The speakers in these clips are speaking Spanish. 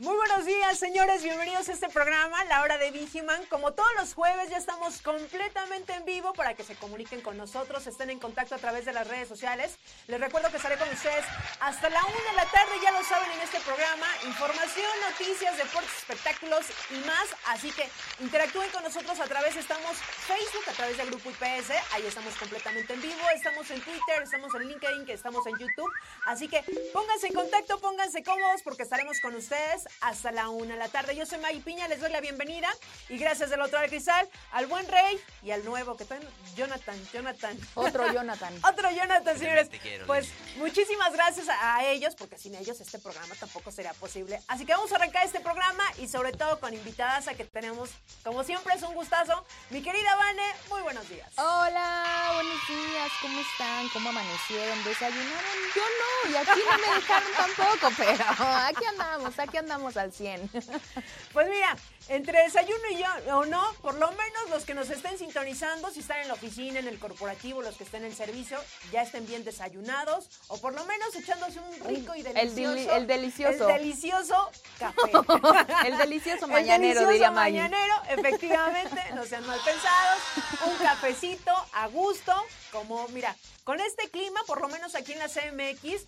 Muy buenos días, señores. Bienvenidos a este programa, La Hora de Vigiman. Como todos los jueves, ya estamos completamente en vivo para que se comuniquen con nosotros, estén en contacto a través de las redes sociales. Les recuerdo que estaré con ustedes hasta la una de la tarde, ya lo saben en este programa. Información, noticias, deportes, espectáculos y más. Así que interactúen con nosotros a través, estamos Facebook, a través del grupo IPS. Ahí estamos completamente en vivo. Estamos en Twitter, estamos en LinkedIn, que estamos en YouTube. Así que pónganse en contacto, pónganse cómodos porque estaremos con ustedes hasta la una de la tarde. Yo soy May Piña, les doy la bienvenida y gracias del otro del cristal al buen rey y al nuevo que está Jonathan, Jonathan. Otro Jonathan. Otro Jonathan, señores. Pues muchísimas gracias a, a ellos porque sin ellos este programa tampoco sería posible. Así que vamos a arrancar este programa y sobre todo con invitadas a que tenemos, como siempre es un gustazo, mi querida Vane, muy buenos días. Hola, buenos días, ¿cómo están? ¿Cómo amanecieron? ¿Desayunaron? Yo no, y aquí no me dejaron tampoco, pero aquí andamos, aquí andamos al 100. Pues mira, entre desayuno y yo, o no, por lo menos los que nos estén sintonizando, si están en la oficina, en el corporativo, los que estén en el servicio, ya estén bien desayunados, o por lo menos echándose un rico y El delicioso. deli- el delicioso. El delicioso café. El delicioso El mañanero, delicioso diría Maggie. mañanero, efectivamente, no sean mal pensados. Un cafecito a gusto, como, mira, con este clima, por lo menos aquí en la CMX,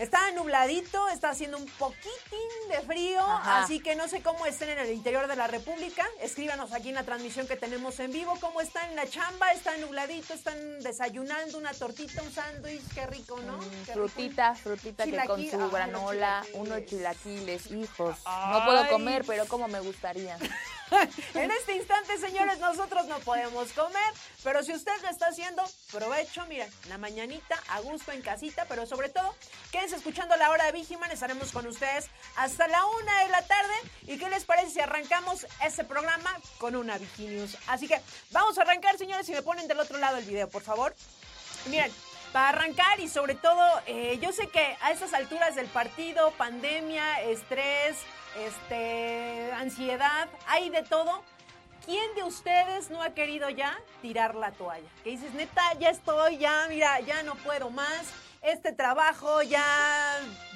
Está nubladito, está haciendo un poquitín de frío, Ajá. así que no sé cómo estén en el interior de la República. Escríbanos aquí en la transmisión que tenemos en vivo, cómo están en la chamba, está nubladito, están desayunando una tortita, un sándwich, qué rico, ¿no? Mm, Qué rico. Frutita, frutita que con su granola, chilaquiles. unos chilaquiles, hijos. Ay. No puedo comer, pero como me gustaría. En este instante, señores, nosotros no podemos comer, pero si usted lo está haciendo, provecho, miren, la mañanita, a gusto en casita, pero sobre todo, quédense escuchando la hora de Vigiman, estaremos con ustedes hasta la una de la tarde. ¿Y qué les parece si arrancamos este programa con una Viginius? Así que vamos a arrancar, señores, si me ponen del otro lado el video, por favor. Miren, para arrancar y sobre todo, eh, yo sé que a estas alturas del partido, pandemia, estrés, este, ansiedad, hay de todo. ¿Quién de ustedes no ha querido ya tirar la toalla? Que dices, neta, ya estoy, ya, mira, ya no puedo más. Este trabajo ya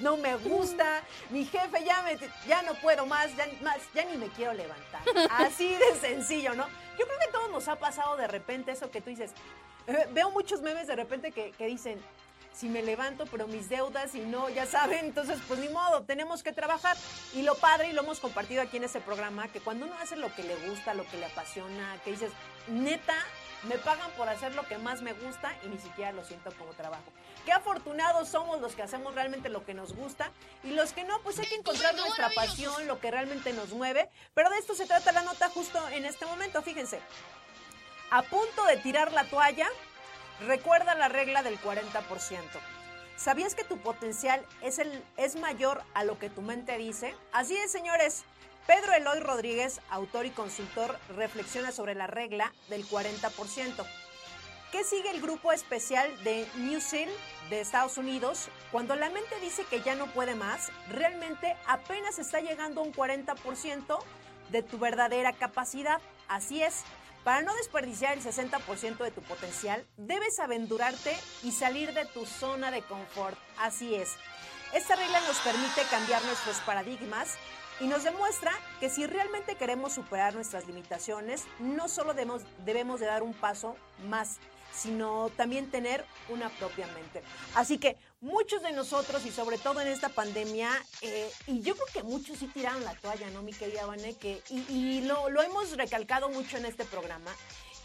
no me gusta. Mi jefe ya me, ya no puedo más, ya, más, ya ni me quiero levantar. Así de sencillo, ¿no? Yo creo que a todos nos ha pasado de repente eso que tú dices. Eh, Veo muchos memes de repente que, que dicen, si me levanto, pero mis deudas y no, ya saben, entonces pues ni modo, tenemos que trabajar. Y lo padre, y lo hemos compartido aquí en este programa, que cuando uno hace lo que le gusta, lo que le apasiona, que dices, neta, me pagan por hacer lo que más me gusta y ni siquiera lo siento como trabajo. Qué afortunados somos los que hacemos realmente lo que nos gusta y los que no, pues hay que encontrar nuestra pasión, lo que realmente nos mueve. Pero de esto se trata la nota justo en este momento, fíjense. A punto de tirar la toalla, Recuerda la regla del 40%. ¿Sabías que tu potencial es, el, es mayor a lo que tu mente dice? Así es, señores. Pedro Eloy Rodríguez, autor y consultor, reflexiona sobre la regla del 40%. ¿Qué sigue el grupo especial de New Seal de Estados Unidos? Cuando la mente dice que ya no puede más, realmente apenas está llegando a un 40% de tu verdadera capacidad. Así es. Para no desperdiciar el 60% de tu potencial, debes aventurarte y salir de tu zona de confort. Así es. Esta regla nos permite cambiar nuestros paradigmas y nos demuestra que si realmente queremos superar nuestras limitaciones, no solo debemos, debemos de dar un paso más, sino también tener una propia mente. Así que muchos de nosotros, y sobre todo en esta pandemia, eh, y yo creo que muchos sí tiraron la toalla, ¿no, mi querida Vané? Que, y y lo, lo hemos recalcado mucho en este programa,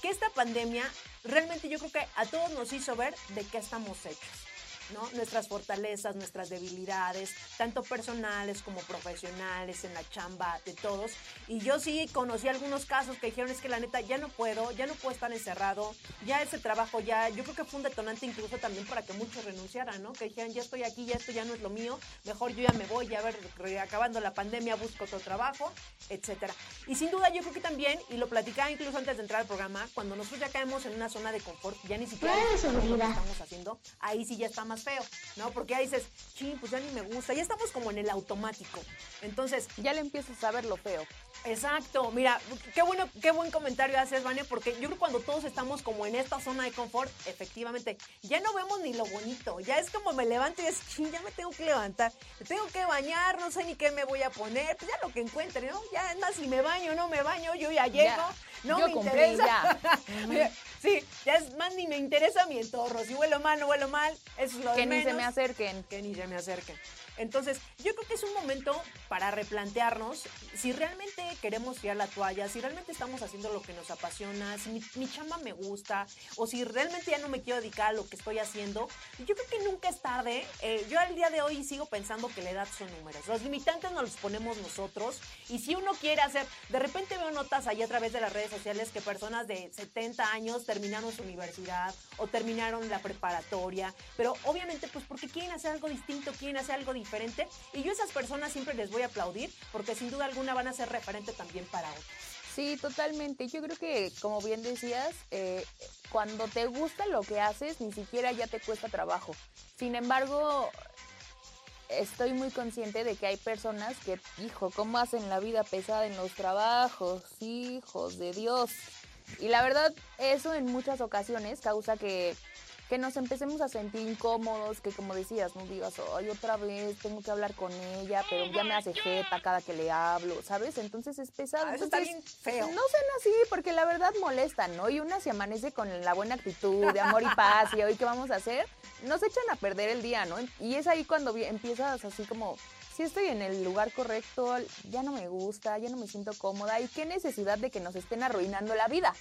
que esta pandemia realmente yo creo que a todos nos hizo ver de qué estamos hechos. ¿No? Nuestras fortalezas, nuestras debilidades, tanto personales como profesionales, en la chamba de todos. Y yo sí conocí algunos casos que dijeron, es que la neta, ya no puedo, ya no puedo estar encerrado, ya ese trabajo ya, yo creo que fue un detonante incluso también para que muchos renunciaran, ¿no? Que dijeran, ya estoy aquí, ya esto ya no es lo mío, mejor yo ya me voy, ya a ver, acabando la pandemia busco otro trabajo, etcétera. Y sin duda yo creo que también, y lo platicaba incluso antes de entrar al programa, cuando nosotros ya caemos en una zona de confort, ya ni siquiera lo que estamos haciendo, ahí sí ya está más feo, ¿no? Porque ahí dices, ching, pues ya ni me gusta, ya estamos como en el automático. Entonces, ya le empiezas a ver lo feo. Exacto, mira, qué bueno, qué buen comentario haces, Vane, porque yo creo que cuando todos estamos como en esta zona de confort, efectivamente, ya no vemos ni lo bonito, ya es como me levanto y es, ching, ya me tengo que levantar, me tengo que bañar, no sé ni qué me voy a poner, pues ya lo que encuentre, ¿no? Ya más, si me baño no me baño, yo ya llego, no me interesa. sí, ya es más, ni me interesa mi entorno, si huelo mal, no huelo mal, eso es lo que de menos. Que ni se me acerquen. Que ni se me acerquen. Entonces, yo creo que es un momento para replantearnos si realmente queremos tirar la toalla, si realmente estamos haciendo lo que nos apasiona, si mi, chamba me gusta, o si realmente ya no me quiero dedicar a lo que estoy haciendo. Yo creo que nunca es tarde. Eh, yo al día de hoy sigo pensando que la edad son números. Los limitantes nos los ponemos nosotros. Y si uno quiere hacer, de repente veo notas ahí a través de las redes sociales que personas de 70 años terminaron su universidad o terminaron la preparatoria, pero obviamente pues porque quieren hacer algo distinto, quieren hacer algo diferente y yo a esas personas siempre les voy a aplaudir porque sin duda alguna van a ser referente también para otros. Sí, totalmente. Yo creo que, como bien decías, eh, cuando te gusta lo que haces, ni siquiera ya te cuesta trabajo. Sin embargo, estoy muy consciente de que hay personas que, hijo, ¿cómo hacen la vida pesada en los trabajos? Hijos de Dios. Y la verdad, eso en muchas ocasiones causa que que nos empecemos a sentir incómodos, que como decías, no digas, ay, otra vez tengo que hablar con ella, pero ya me hace jeta cada que le hablo, ¿sabes? Entonces es pesado. Ah, está bien feo. No sean así, porque la verdad molesta, ¿no? Y una se amanece con la buena actitud, de amor y paz, y hoy qué vamos a hacer, nos echan a perder el día, ¿no? Y es ahí cuando empiezas así como, si estoy en el lugar correcto, ya no me gusta, ya no me siento cómoda, y qué necesidad de que nos estén arruinando la vida.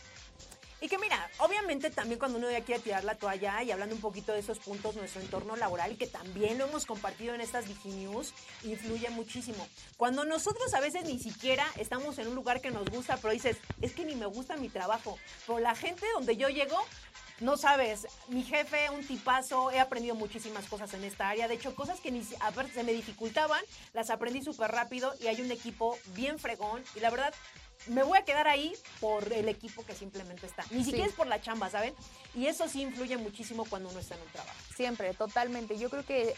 Y que mira, obviamente también cuando uno ya quiere tirar la toalla y hablando un poquito de esos puntos, nuestro entorno laboral, que también lo hemos compartido en estas News, influye muchísimo. Cuando nosotros a veces ni siquiera estamos en un lugar que nos gusta, pero dices, es que ni me gusta mi trabajo, pero la gente donde yo llego no sabes, mi jefe, un tipazo, he aprendido muchísimas cosas en esta área. De hecho, cosas que ni a ver, se me dificultaban, las aprendí súper rápido y hay un equipo bien fregón. Y la verdad, me voy a quedar ahí por el equipo que simplemente está. Ni siquiera es por la chamba, ¿saben? Y eso sí influye muchísimo cuando uno está en un trabajo. Siempre, totalmente. Yo creo que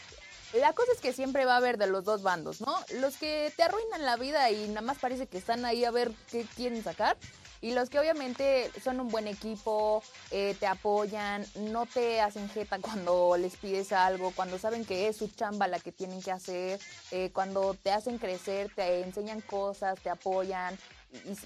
la cosa es que siempre va a haber de los dos bandos, ¿no? Los que te arruinan la vida y nada más parece que están ahí a ver qué quieren sacar. Y los que obviamente son un buen equipo, eh, te apoyan, no te hacen jeta cuando les pides algo, cuando saben que es su chamba la que tienen que hacer, eh, cuando te hacen crecer, te enseñan cosas, te apoyan,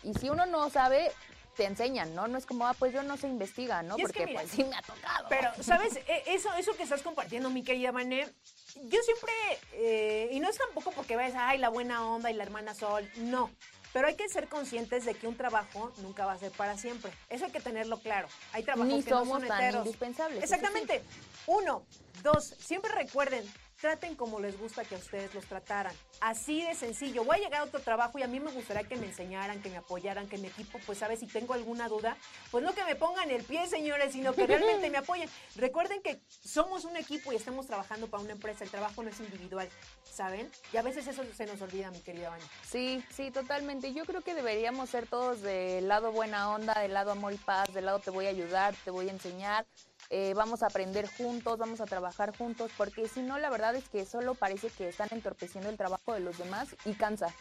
y, si uno no sabe, te enseñan, ¿no? No es como, ah, pues yo no sé investiga, ¿no? Porque pues sí me ha tocado. Pero, ¿sabes? E, eso, eso que estás compartiendo, mi querida Mané, yo siempre, eh, y no es tampoco porque ves, ay, la buena onda y la hermana Sol, no. Pero hay que ser conscientes de que un trabajo nunca va a ser para siempre. Eso hay que tenerlo claro. Hay trabajos que no son tan indispensables. Exactamente. Uno, dos, siempre recuerden, traten como les gusta que a ustedes los trataran. Así de sencillo. Voy a llegar a otro trabajo y a mí me gustaría que me enseñaran, que me apoyaran, que mi equipo, pues, sabe si tengo alguna duda, pues no que me pongan el pie, señores, sino que realmente me apoyen. Recuerden que somos un equipo y estamos trabajando para una empresa. El trabajo no es individual, ¿saben? Y a veces eso se nos olvida, mi querida Vania. Sí, sí, totalmente. Yo creo que deberíamos ser todos del lado buena onda, del lado amor y paz, del lado te voy a ayudar, te voy a enseñar. Eh, vamos a aprender juntos, vamos a trabajar juntos, porque si no, la verdad es que solo parece que están entorpeciendo el trabajo de los demás y cansa.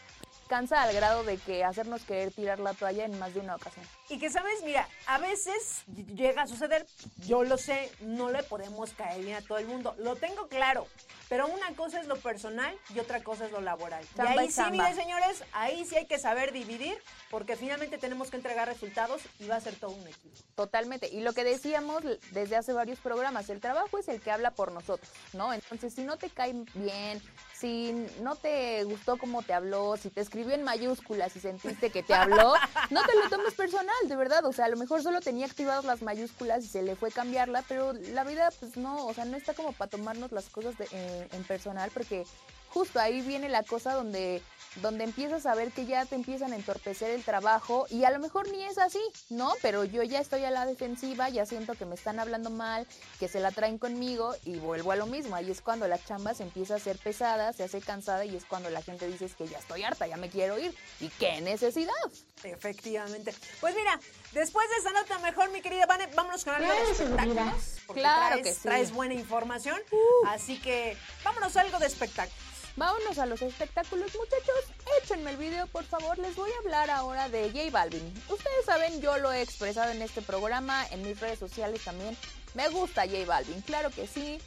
Cansa al grado de que hacernos querer tirar la toalla en más de una ocasión. Y que sabes, mira, a veces llega a suceder, yo lo sé, no le podemos caer bien a todo el mundo, lo tengo claro, pero una cosa es lo personal y otra cosa es lo laboral. y ahí sí, mire señores, ahí sí hay que saber dividir, porque finalmente tenemos que entregar resultados y va a ser todo un equipo. Totalmente, y lo que decíamos desde hace varios programas, el trabajo es el que habla por nosotros, ¿no? Entonces, si no te cae bien, si no te gustó cómo te habló, si te escribió en mayúsculas y sentiste que te habló, no te lo tomes personal, de verdad. O sea, a lo mejor solo tenía activadas las mayúsculas y se le fue cambiarla, pero la vida, pues no, o sea, no está como para tomarnos las cosas eh, en personal, porque justo ahí viene la cosa donde donde empiezas a ver que ya te empiezan a entorpecer el trabajo y a lo mejor ni es así, ¿no? Pero yo ya estoy a la defensiva, ya siento que me están hablando mal, que se la traen conmigo y vuelvo a lo mismo. Ahí es cuando la chamba se empieza a hacer pesada, se hace cansada y es cuando la gente dice que ya estoy harta, ya me quiero ir. ¿Y qué necesidad? Efectivamente. Pues mira, después de esa nota mejor, mi querida Vane, vámonos con algo de espectáculos. Claro traes, que sí. Traes buena información, uh. así que vámonos a algo de espectáculos. Vámonos a los espectáculos, muchachos. Échenme el video, por favor. Les voy a hablar ahora de J Balvin. Ustedes saben, yo lo he expresado en este programa, en mis redes sociales también. Me gusta J Balvin, claro que sí.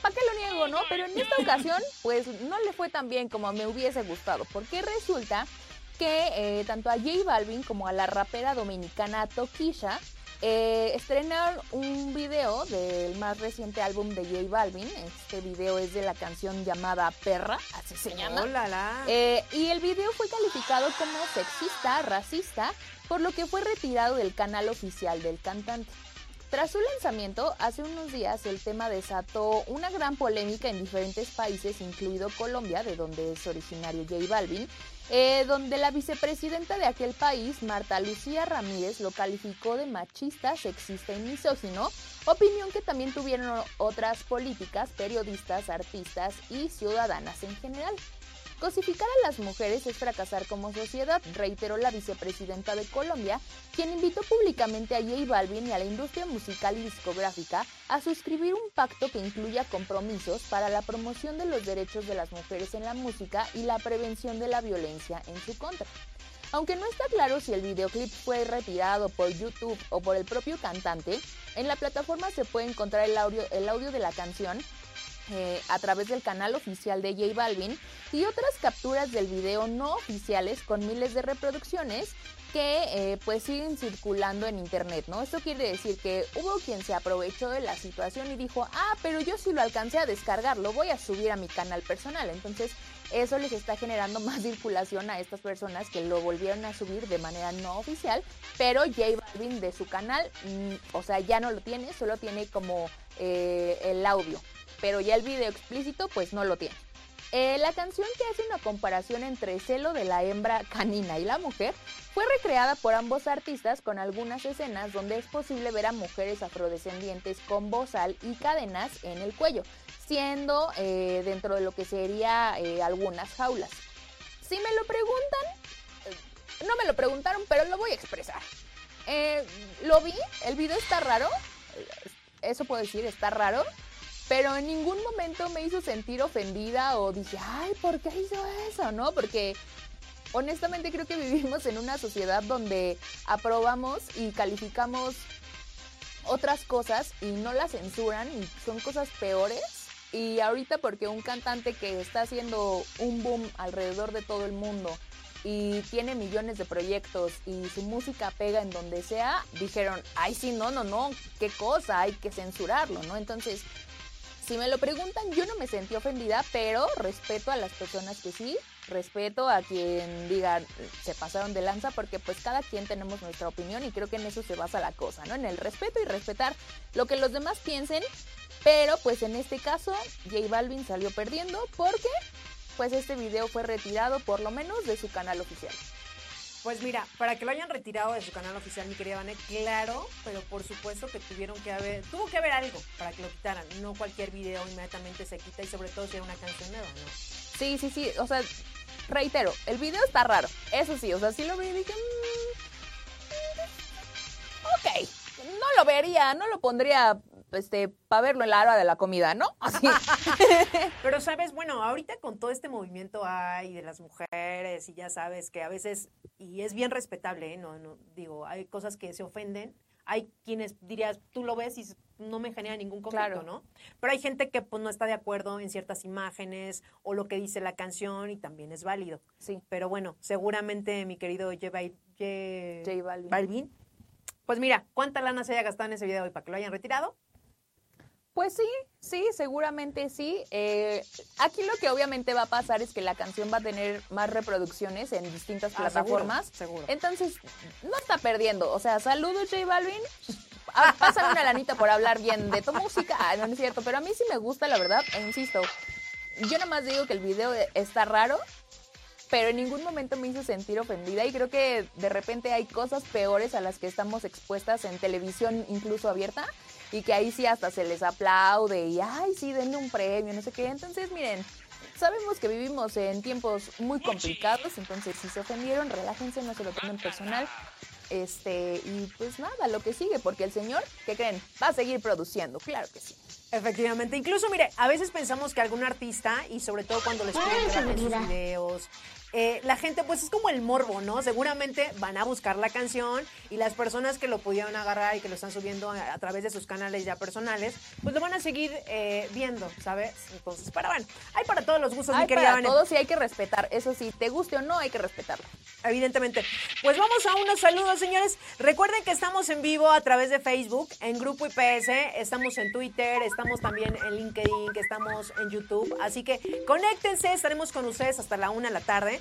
¿Para qué lo niego, no? Pero en esta ocasión, pues no le fue tan bien como me hubiese gustado, porque resulta que eh, tanto a J Balvin como a la rapera dominicana Tokisha eh, estrenaron un video del más reciente álbum de J Balvin. Este video es de la canción llamada Perra, así se llama. Oh, eh, y el video fue calificado como sexista, racista, por lo que fue retirado del canal oficial del cantante. Tras su lanzamiento, hace unos días el tema desató una gran polémica en diferentes países, incluido Colombia, de donde es originario J Balvin, eh, donde la vicepresidenta de aquel país, Marta Lucía Ramírez, lo calificó de machista, sexista y misógino, opinión que también tuvieron otras políticas, periodistas, artistas y ciudadanas en general. Cosificar a las mujeres es fracasar como sociedad, reiteró la vicepresidenta de Colombia, quien invitó públicamente a J Balvin y a la industria musical y discográfica a suscribir un pacto que incluya compromisos para la promoción de los derechos de las mujeres en la música y la prevención de la violencia en su contra. Aunque no está claro si el videoclip fue retirado por YouTube o por el propio cantante, en la plataforma se puede encontrar el audio, de la canción eh, a través del canal oficial de J Balvin y otras capturas del video no oficiales con miles de reproducciones que eh, pues siguen circulando en internet, ¿no? Esto quiere decir que hubo quien se aprovechó de la situación y dijo, ah, pero yo sí lo alcancé a descargar, lo voy a subir a mi canal personal. Entonces eso les está generando más circulación a estas personas que lo volvieron a subir de manera no oficial, pero J Balvin de su canal, mm, o sea, ya no lo tiene, solo tiene como eh, el audio pero ya el video explícito pues no lo tiene. Eh, la canción que hace una comparación entre celo de la hembra canina y la mujer fue recreada por ambos artistas con algunas escenas donde es posible ver a mujeres afrodescendientes con bozal y cadenas en el cuello, siendo eh, dentro de lo que sería eh, algunas jaulas. Si me lo preguntan, no me lo preguntaron, pero lo voy a expresar. lo vi, el video está raro, eso puedo decir, está raro pero en ningún momento me hizo sentir ofendida o dije, ay, ¿por qué hizo eso? ¿No? Porque honestamente creo que vivimos en una sociedad donde aprobamos y calificamos otras cosas y no las censuran y son cosas peores. Y ahorita porque un cantante que está haciendo un boom alrededor de todo el mundo y tiene millones de proyectos y su música pega en donde sea, dijeron, ay sí, no, no, no, qué cosa, hay que censurarlo, ¿no? Entonces, si me lo preguntan, yo no me sentí ofendida, pero respeto a las personas que sí, respeto a quien diga se pasaron de lanza, porque pues cada quien tenemos nuestra opinión y creo que en eso se basa la cosa, ¿no? En el respeto y respetar lo que los demás piensen, pero pues en este caso J Balvin salió perdiendo porque pues este video fue retirado por lo menos de su canal oficial. Pues mira, para que lo hayan retirado de su canal oficial, mi querida Vané, claro, pero por supuesto que tuvieron que haber, tuvo que haber algo para que lo quitaran. No cualquier video inmediatamente se quita y sobre todo si era una canción nueva, ¿no? Sí, sí, sí, o sea, reitero, el video está raro, eso sí, o sea, sí lo vi y dije, mm, ok, no lo vería, no lo pondría este, para verlo en la hora de la comida, ¿no? Así. Pero sabes, bueno, ahorita con todo este movimiento hay de las mujeres y ya sabes que a veces, y es bien respetable, ¿eh? no, no, digo, hay cosas que se ofenden, hay quienes dirías, tú lo ves y no me genera ningún conflicto, ¿no? Pero hay gente que pues no está de acuerdo en ciertas imágenes o lo que dice la canción y también es válido. Sí. Pero bueno, seguramente mi querido J, Balvin. Balvin. Pues mira, ¿cuánta lana se haya gastado en ese video y para que lo hayan retirado? Pues sí, sí, seguramente sí. Eh, aquí lo que obviamente va a pasar es que la canción va a tener más reproducciones en distintas Ah, plataformas. seguro, seguro. Entonces, no está perdiendo. O sea, saludos J Balvin. Ah, Pásame una lanita por hablar bien de tu música. Ah, no, no es cierto. Pero a mí sí me gusta, la verdad. E insisto, yo nada más digo que el video está raro, pero en ningún momento me hizo sentir ofendida y creo que de repente hay cosas peores a las que estamos expuestas en televisión incluso abierta y que ahí sí hasta se les aplaude y ay sí denle un premio, no sé qué. Entonces miren, sabemos que vivimos en tiempos muy complicados, entonces si se ofendieron, relájense, no se lo tomen personal. Este, y pues nada, lo que sigue, porque el señor, ¿qué creen? Va a seguir produciendo, claro que sí. Efectivamente. Incluso, mire, a veces pensamos que algún artista, y sobre todo cuando les piden grabar sus videos, eh, la gente, pues es como el morbo, ¿no? Seguramente van a buscar la canción y las personas que lo pudieron agarrar y que lo están subiendo a, a través de sus canales ya personales, pues lo van a seguir eh, viendo, ¿sabes? Entonces, para bueno, hay para todos los gustos, mi Hay querida para Vane. todos y hay que respetar, eso sí, te guste o no, hay que respetarlo. Evidentemente. Pues vamos a unos saludos, señores. Recuerden que estamos en vivo a través de Facebook, en Grupo IPS, estamos en Twitter, estamos también en LinkedIn, que estamos en YouTube. Así que conéctense, estaremos con ustedes hasta la una de la tarde.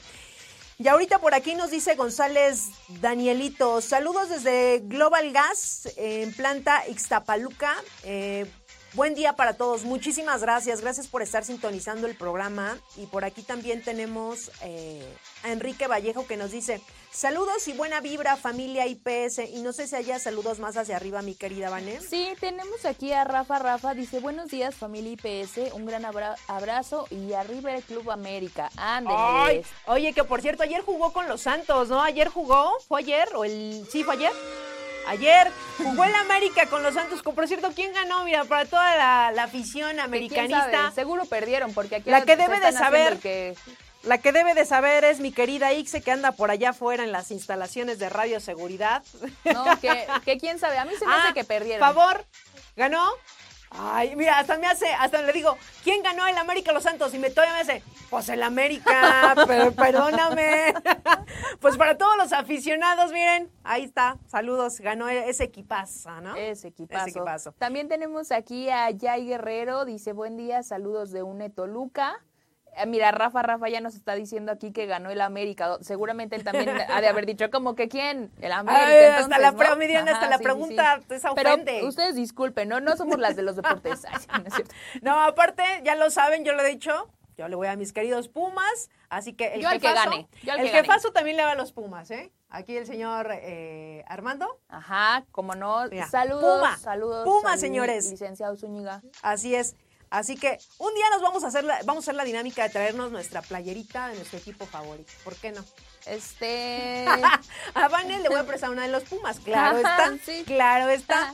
Y ahorita por aquí nos dice González Danielito, saludos desde Global Gas en planta Ixtapaluca. Eh, buen día para todos, muchísimas gracias, gracias por estar sintonizando el programa. Y por aquí también tenemos eh, a Enrique Vallejo que nos dice, saludos y buena vibra familia IPS. Y no sé si haya saludos más hacia arriba, mi querida Vané. Sí, tenemos aquí a Rafa. Rafa dice, buenos días familia IPS, un gran abra- abrazo y arriba el Club América. Ay, Ándeles. oye, que por cierto, ayer jugó con los Santos, ¿no? Ayer jugó, ¿fue ayer? ¿O el... Sí, fue ayer? Ayer jugó el América con los Santos. Por cierto, ¿quién ganó? Mira, para toda la, la afición quién americanista. sabe, seguro perdieron porque aquí La que debe de saber- que- La que debe de saber es mi querida Ixe, que anda por allá afuera en las instalaciones de Radio Seguridad. no, que, que quién sabe, a mí se me hace que perdieron. Ah, Favor, ¿ganó? Ay, mira, hasta me hace, hasta le digo, ¿quién ganó el América Los Santos? Y me todavía me hace, pues el América, pero perdóname. pues para todos los aficionados, miren, ahí está, saludos, ganó ese equipazo, ¿no? Ese equipazo. Ese equipazo. También tenemos aquí a Yay Guerrero, dice buen día, saludos de UNE Toluca. Eh, Mira, Rafa, Rafa ya nos está diciendo aquí que ganó el América. Seguramente él también ha de haber dicho como que quién, el América. Ay, hasta entonces, la ¿no? hasta la sí, pregunta, sí. Pero ofende. ustedes disculpen, ¿no? No somos las de los deportes. Ay, no es cierto. No, aparte, ya lo saben, yo lo he dicho, yo le voy a mis queridos Pumas, así que el Yo al que jefazo, gane, yo el que gane. jefazo también le va a los Pumas, ¿eh? Aquí el señor eh, Armando, Ajá, como no. Mira, saludos, Puma, saludos. Puma, al señores. Licenciado Zúñiga. así es. Así que un día nos vamos a hacer la, vamos a hacer la dinámica de traernos nuestra playerita de nuestro equipo favorito. ¿Por qué no? Este. A Vanel le voy a prestar una de los Pumas, claro está, sí. claro está.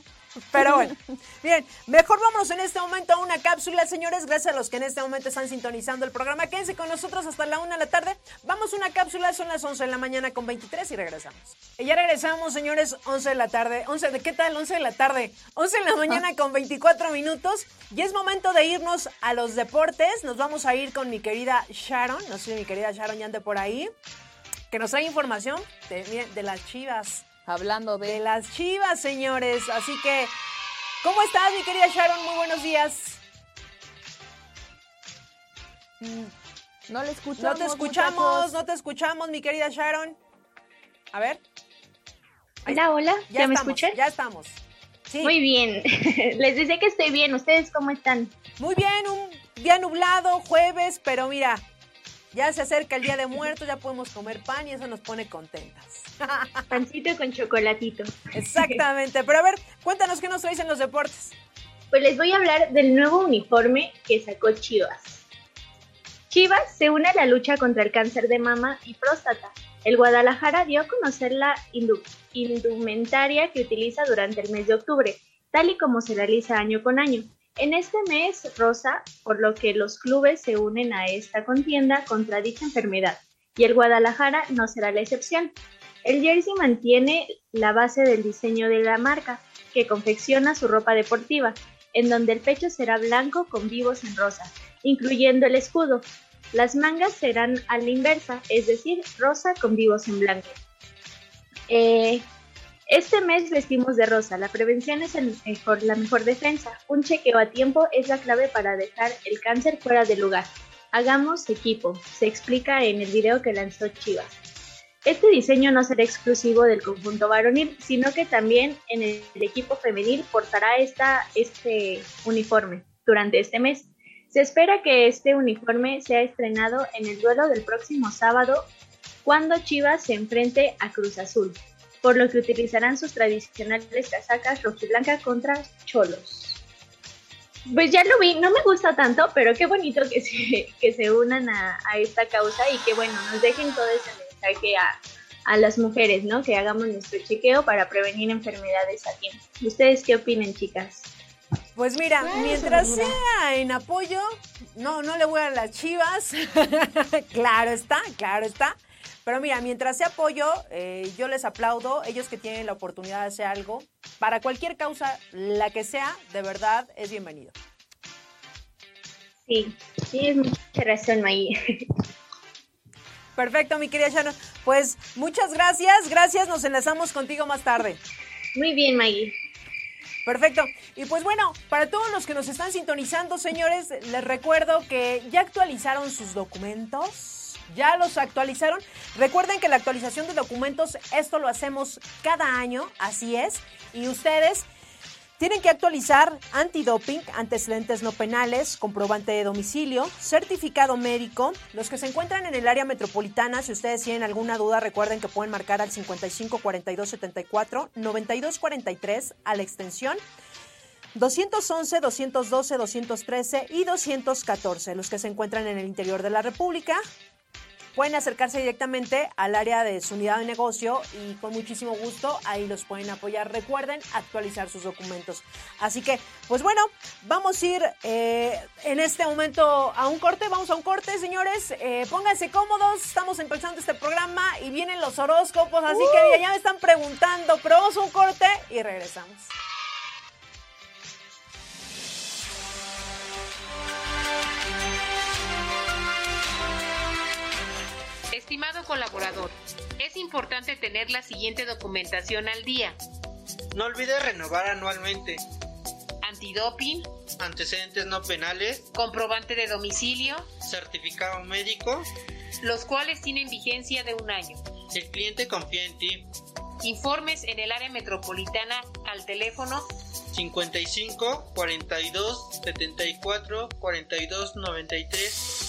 Pero bueno, bien, mejor vámonos en este momento a una cápsula, señores. Gracias a los que en este momento están sintonizando el programa. Quédense con nosotros hasta la una de la tarde. Vamos a una cápsula, son las 11 de la mañana con 23 y regresamos. Y ya regresamos, señores, 11 de la tarde. 11 de qué tal? 11 de la tarde. 11 de la mañana con 24 minutos. Y es momento de irnos a los deportes. Nos vamos a ir con mi querida Sharon. No sé si mi querida Sharon ya ande por ahí. Que nos trae información de, de las chivas. Hablando De de. las chivas, señores. Así que, ¿cómo estás, mi querida Sharon? Muy buenos días. No le escuchamos. No te escuchamos, muchachos. no te escuchamos, mi querida Sharon. A ver, Hola, hola, ¿ya, me estamos, escuchan? Ya estamos. Sí, Muy bien, les decía que estoy bien, ¿ustedes cómo están? muy bien, un día nublado, jueves, pero mira, ya se acerca el Día de Muertos, ya podemos comer pan y eso nos pone contentas. Pancito con chocolatito. Exactamente, pero a ver, cuéntanos qué nos traes en los deportes. Pues les voy a hablar del nuevo uniforme que sacó Chivas. Chivas se une a la lucha contra el cáncer de mama y próstata. El Guadalajara dio a conocer la indu- indumentaria que utiliza durante el mes de octubre, tal y como se realiza año con año. En este mes rosa, por lo que los clubes se unen a esta contienda contra dicha enfermedad, y el Guadalajara no será la excepción. El jersey mantiene la base del diseño de la marca, que confecciona su ropa deportiva, en donde el pecho será blanco con vivos en rosa, incluyendo el escudo. Las mangas serán a la inversa, es decir, rosa con vivos en blanco. Eh, Este mes vestimos de rosa. La prevención es la mejor defensa. Un chequeo a tiempo es la clave para dejar el cáncer fuera de lugar. Hagamos equipo, se explica en el video que lanzó Chivas. Este diseño no será exclusivo del conjunto varonil, sino que también en el equipo femenil portará este uniforme durante este mes. Se espera que este uniforme sea estrenado en el duelo del próximo sábado cuando Chivas se enfrente a Cruz Azul, por lo que utilizarán sus tradicionales casacas rojiblanca contra Cholos. Pues ya lo vi, no me gusta tanto, pero qué bonito que se, que se unan a, esta causa y que bueno, nos dejen todo ese mensaje a, a las mujeres, ¿no? Que hagamos nuestro chequeo para prevenir enfermedades a tiempo. ¿Ustedes qué opinan, chicas? Pues mira, mientras sea en apoyo, no, no le voy a las chivas. claro está, claro está. Pero mira, mientras sea apoyo, eh, yo les aplaudo. Ellos que tienen la oportunidad de hacer algo, para cualquier causa, la que sea, de verdad, es bienvenido. Sí, tienes mucha razón, ahí. Perfecto, mi querida Shannon. Pues muchas gracias, gracias. Nos enlazamos contigo más tarde. Muy bien, Maggie. Perfecto. Y pues bueno, para todos los que nos están sintonizando, señores, les recuerdo que ya actualizaron sus documentos ya los actualizaron. Recuerden que la actualización de documentos, esto lo hacemos cada año, así es. Y ustedes tienen que actualizar antidoping, antecedentes no penales, comprobante de domicilio, certificado médico. Los que se encuentran en el área metropolitana, si ustedes tienen alguna duda, recuerden que pueden marcar al 55 42 74 92 43 a la extensión. 211, 212, 213 y 214, los que se encuentran en el interior de la República pueden acercarse directamente al área de su unidad de negocio y con muchísimo gusto ahí los pueden apoyar. Recuerden actualizar sus documentos. Así que, pues bueno, vamos a ir eh, en este momento a un corte. Vamos a un corte, señores. Eh, pónganse cómodos. Estamos empezando este programa y vienen los horóscopos. Así que ya me están preguntando, pero vamos a un corte y regresamos. Estimado colaborador, es importante tener la siguiente documentación al día. No olvide renovar anualmente. Antidoping. Antecedentes no penales. Comprobante de domicilio. Certificado médico. Los cuales tienen vigencia de un año. El cliente confía en ti. Informes en el área metropolitana al teléfono 55 42 74 42 93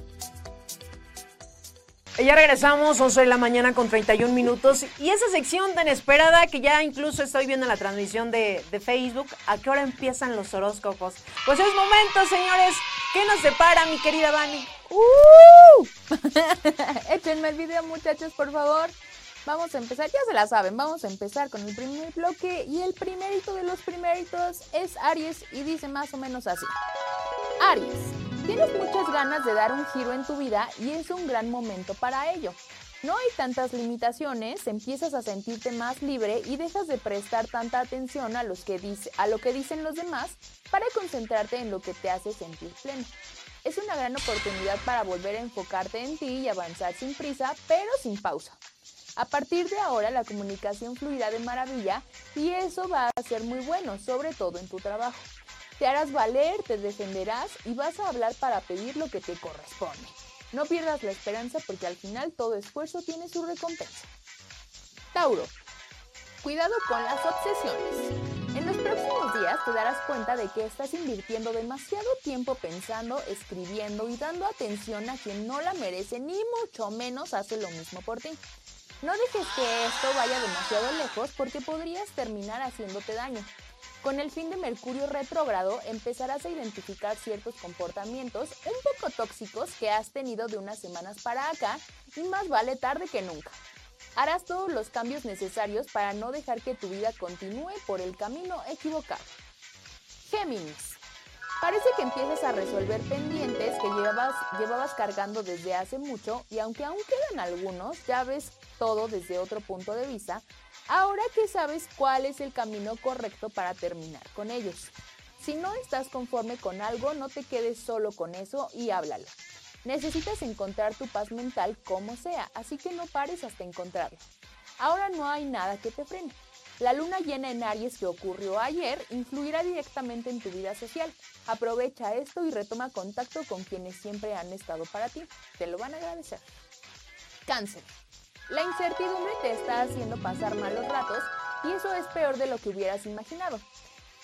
Ya regresamos, 11 de la mañana con 31 minutos. Y esa sección tan esperada que ya incluso estoy viendo en la transmisión de, Facebook, ¿a qué hora empiezan los horóscopos? Pues es momento, señores. ¿Qué nos separa, mi querida Vani? ¡Uh! Échenme el video, muchachos, por favor. Vamos a empezar, ya se la saben, vamos a empezar con el primer bloque. Y el primerito de los primeritos es Aries y dice más o menos así. Aries. Tienes muchas ganas de dar un giro en tu vida y es un gran momento para ello. No hay tantas limitaciones, empiezas a sentirte más libre y dejas de prestar tanta atención a, los que lo que dicen los demás para concentrarte en lo que te hace sentir pleno. Es una gran oportunidad para volver a enfocarte en ti y avanzar sin prisa, pero sin pausa. A partir de ahora la comunicación fluirá de maravilla y eso va a ser muy bueno, sobre todo en tu trabajo. Te harás valer, te defenderás y vas a hablar para pedir lo que te corresponde. No pierdas la esperanza porque al final todo esfuerzo tiene su recompensa. Tauro. Cuidado con las obsesiones. En los próximos días te darás cuenta de que estás invirtiendo demasiado tiempo pensando, escribiendo y dando atención a quien no la merece ni mucho menos hace lo mismo por ti. No dejes que esto vaya demasiado lejos porque podrías terminar haciéndote daño. Con el fin de Mercurio retrógrado empezarás a identificar ciertos comportamientos un poco tóxicos que has tenido de unas semanas para acá y más vale tarde que nunca. Harás todos los cambios necesarios para no dejar que tu vida continúe por el camino equivocado. Géminis. Parece que empiezas a resolver pendientes que llevabas, llevabas cargando desde hace mucho y aunque aún quedan algunos, ya ves todo desde otro punto de vista, ahora que sabes cuál es el camino correcto para terminar con ellos. Si no estás conforme con algo, no te quedes solo con eso y háblalo. Necesitas encontrar tu paz mental como sea, así que no pares hasta encontrarlo. Ahora no hay nada que te frene. La luna llena en Aries que ocurrió ayer influirá directamente en tu vida social. Aprovecha esto y retoma contacto con quienes siempre han estado para ti. Te lo van a agradecer. Cáncer. La incertidumbre te está haciendo pasar malos ratos y eso es peor de lo que hubieras imaginado.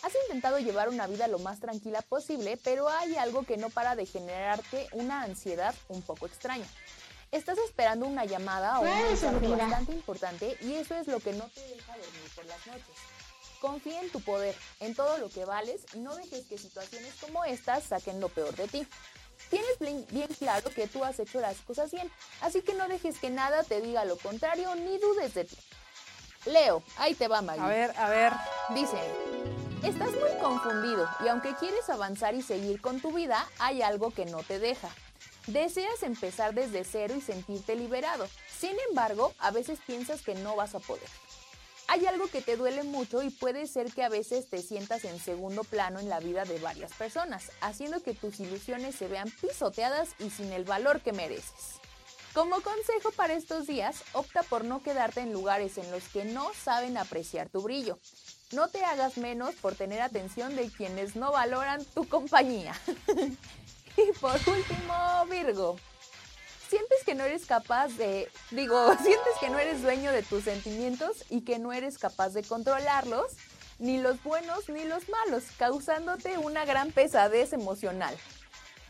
Has intentado llevar una vida lo más tranquila posible, pero hay algo que no para de generarte una ansiedad un poco extraña. Estás esperando una llamada o un mensaje bastante importante y eso es lo que no te deja dormir por las noches. Confía en tu poder, en todo lo que vales y no dejes que situaciones como estas saquen lo peor de ti. Tienes bien, bien claro que tú has hecho las cosas bien, así que no dejes que nada te diga lo contrario ni dudes de ti. Leo, ahí te va, Maggie. A ver, a ver. Dice, estás muy confundido y aunque quieres avanzar y seguir con tu vida, hay algo que no te deja. Deseas empezar desde cero y sentirte liberado. Sin embargo, a veces piensas que no vas a poder. Hay algo que te duele mucho y puede ser que a veces te sientas en segundo plano en la vida de varias personas, haciendo que tus ilusiones se vean pisoteadas y sin el valor que mereces. Como consejo para estos días, opta por no quedarte en lugares en los que no saben apreciar tu brillo. No te hagas menos por tener atención de quienes no valoran tu compañía. y por último, Virgo. Sientes que no eres capaz de, digo, sientes que no eres dueño de tus sentimientos y que no eres capaz de controlarlos, ni los buenos ni los malos, causándote una gran pesadez emocional.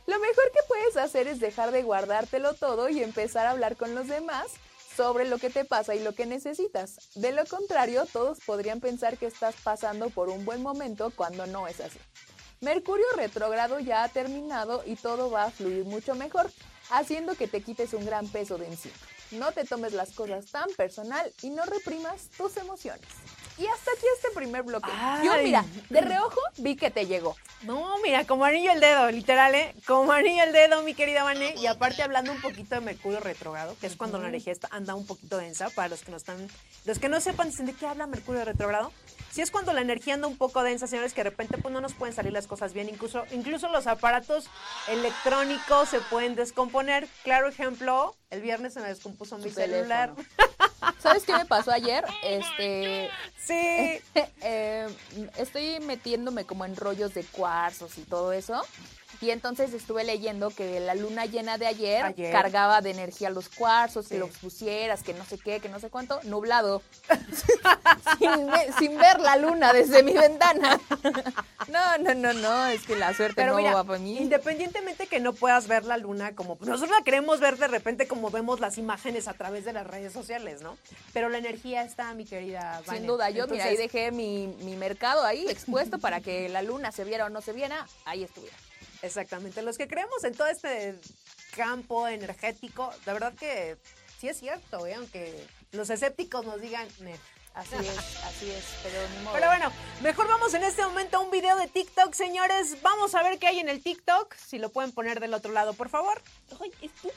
Lo mejor que puedes hacer es dejar de guardártelo todo y empezar a hablar con los demás sobre lo que te pasa y lo que necesitas. De lo contrario, todos podrían pensar que estás pasando por un buen momento cuando no es así. Mercurio retrógrado ya ha terminado y todo va a fluir mucho mejor, haciendo que te quites un gran peso de encima. No te tomes las cosas tan personal y no reprimas tus emociones. Y hasta aquí este primer bloque. Yo, mira, de reojo vi que te llegó. No, mira, como anillo el dedo, literal, ¿eh? Como anillo el dedo, mi querida Vané. Y aparte hablando un poquito de Mercurio retrogrado, que es cuando la energía anda un poquito densa, para los que no están, los que no sepan, dicen de qué habla Mercurio retrogrado. Si es cuando la energía anda un poco densa, señores, que de repente pues no nos pueden salir las cosas bien, incluso, incluso los aparatos electrónicos se pueden descomponer. Claro ejemplo, el viernes se me descompuso mi celular. ¿Sabes qué me pasó ayer? Este, Sí. eh, estoy metiéndome como en rollos de cuarzos y todo eso. Y entonces estuve leyendo que la luna llena de ayer, Ayer. cargaba de energía los cuarzos, Sí. que los pusieras, que no sé qué, que no sé cuánto, nublado. sin, sin ver la luna desde mi ventana. no, no, no, no, es que la suerte Pero no mira, va para mí. independientemente que no puedas ver la luna como nosotros la queremos ver de repente como vemos las imágenes a través de las redes sociales, ¿no? Pero la energía está, mi querida. Vane. Sin duda, yo mira, ahí Entonces, dejé mi, mi mercado ahí expuesto para que la luna se viera o no se viera, ahí estuviera. Exactamente. Los que creemos en todo este campo energético, de verdad que sí es cierto, ¿eh? aunque los escépticos nos digan. "Neh". Así es, así es, pero ni modo. Pero bueno, mejor vamos en este momento a un video de TikTok, señores. Vamos a ver qué hay en el TikTok. Si lo pueden poner del otro lado, por favor. Ay, estúpido.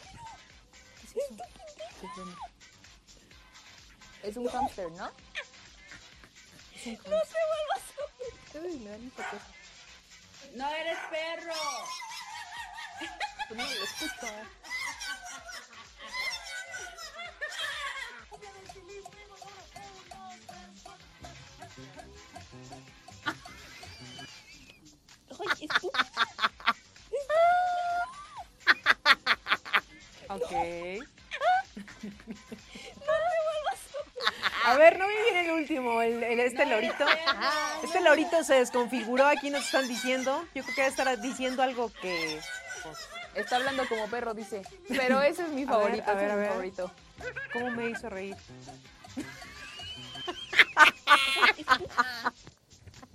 Es un hámster, ¿no? No se me da mucha cosa. No eres perro. No lo escucho. Ok. A ver, no me viene el último, el, el- este lorito. Este lorito se desconfiguró, aquí nos están diciendo. Yo creo que debe estar diciendo algo que... pues, Está hablando como perro, dice. Pero ese es mi A ver, favorito, a ver, es a mi ver. favorito. ¿Cómo me hizo reír?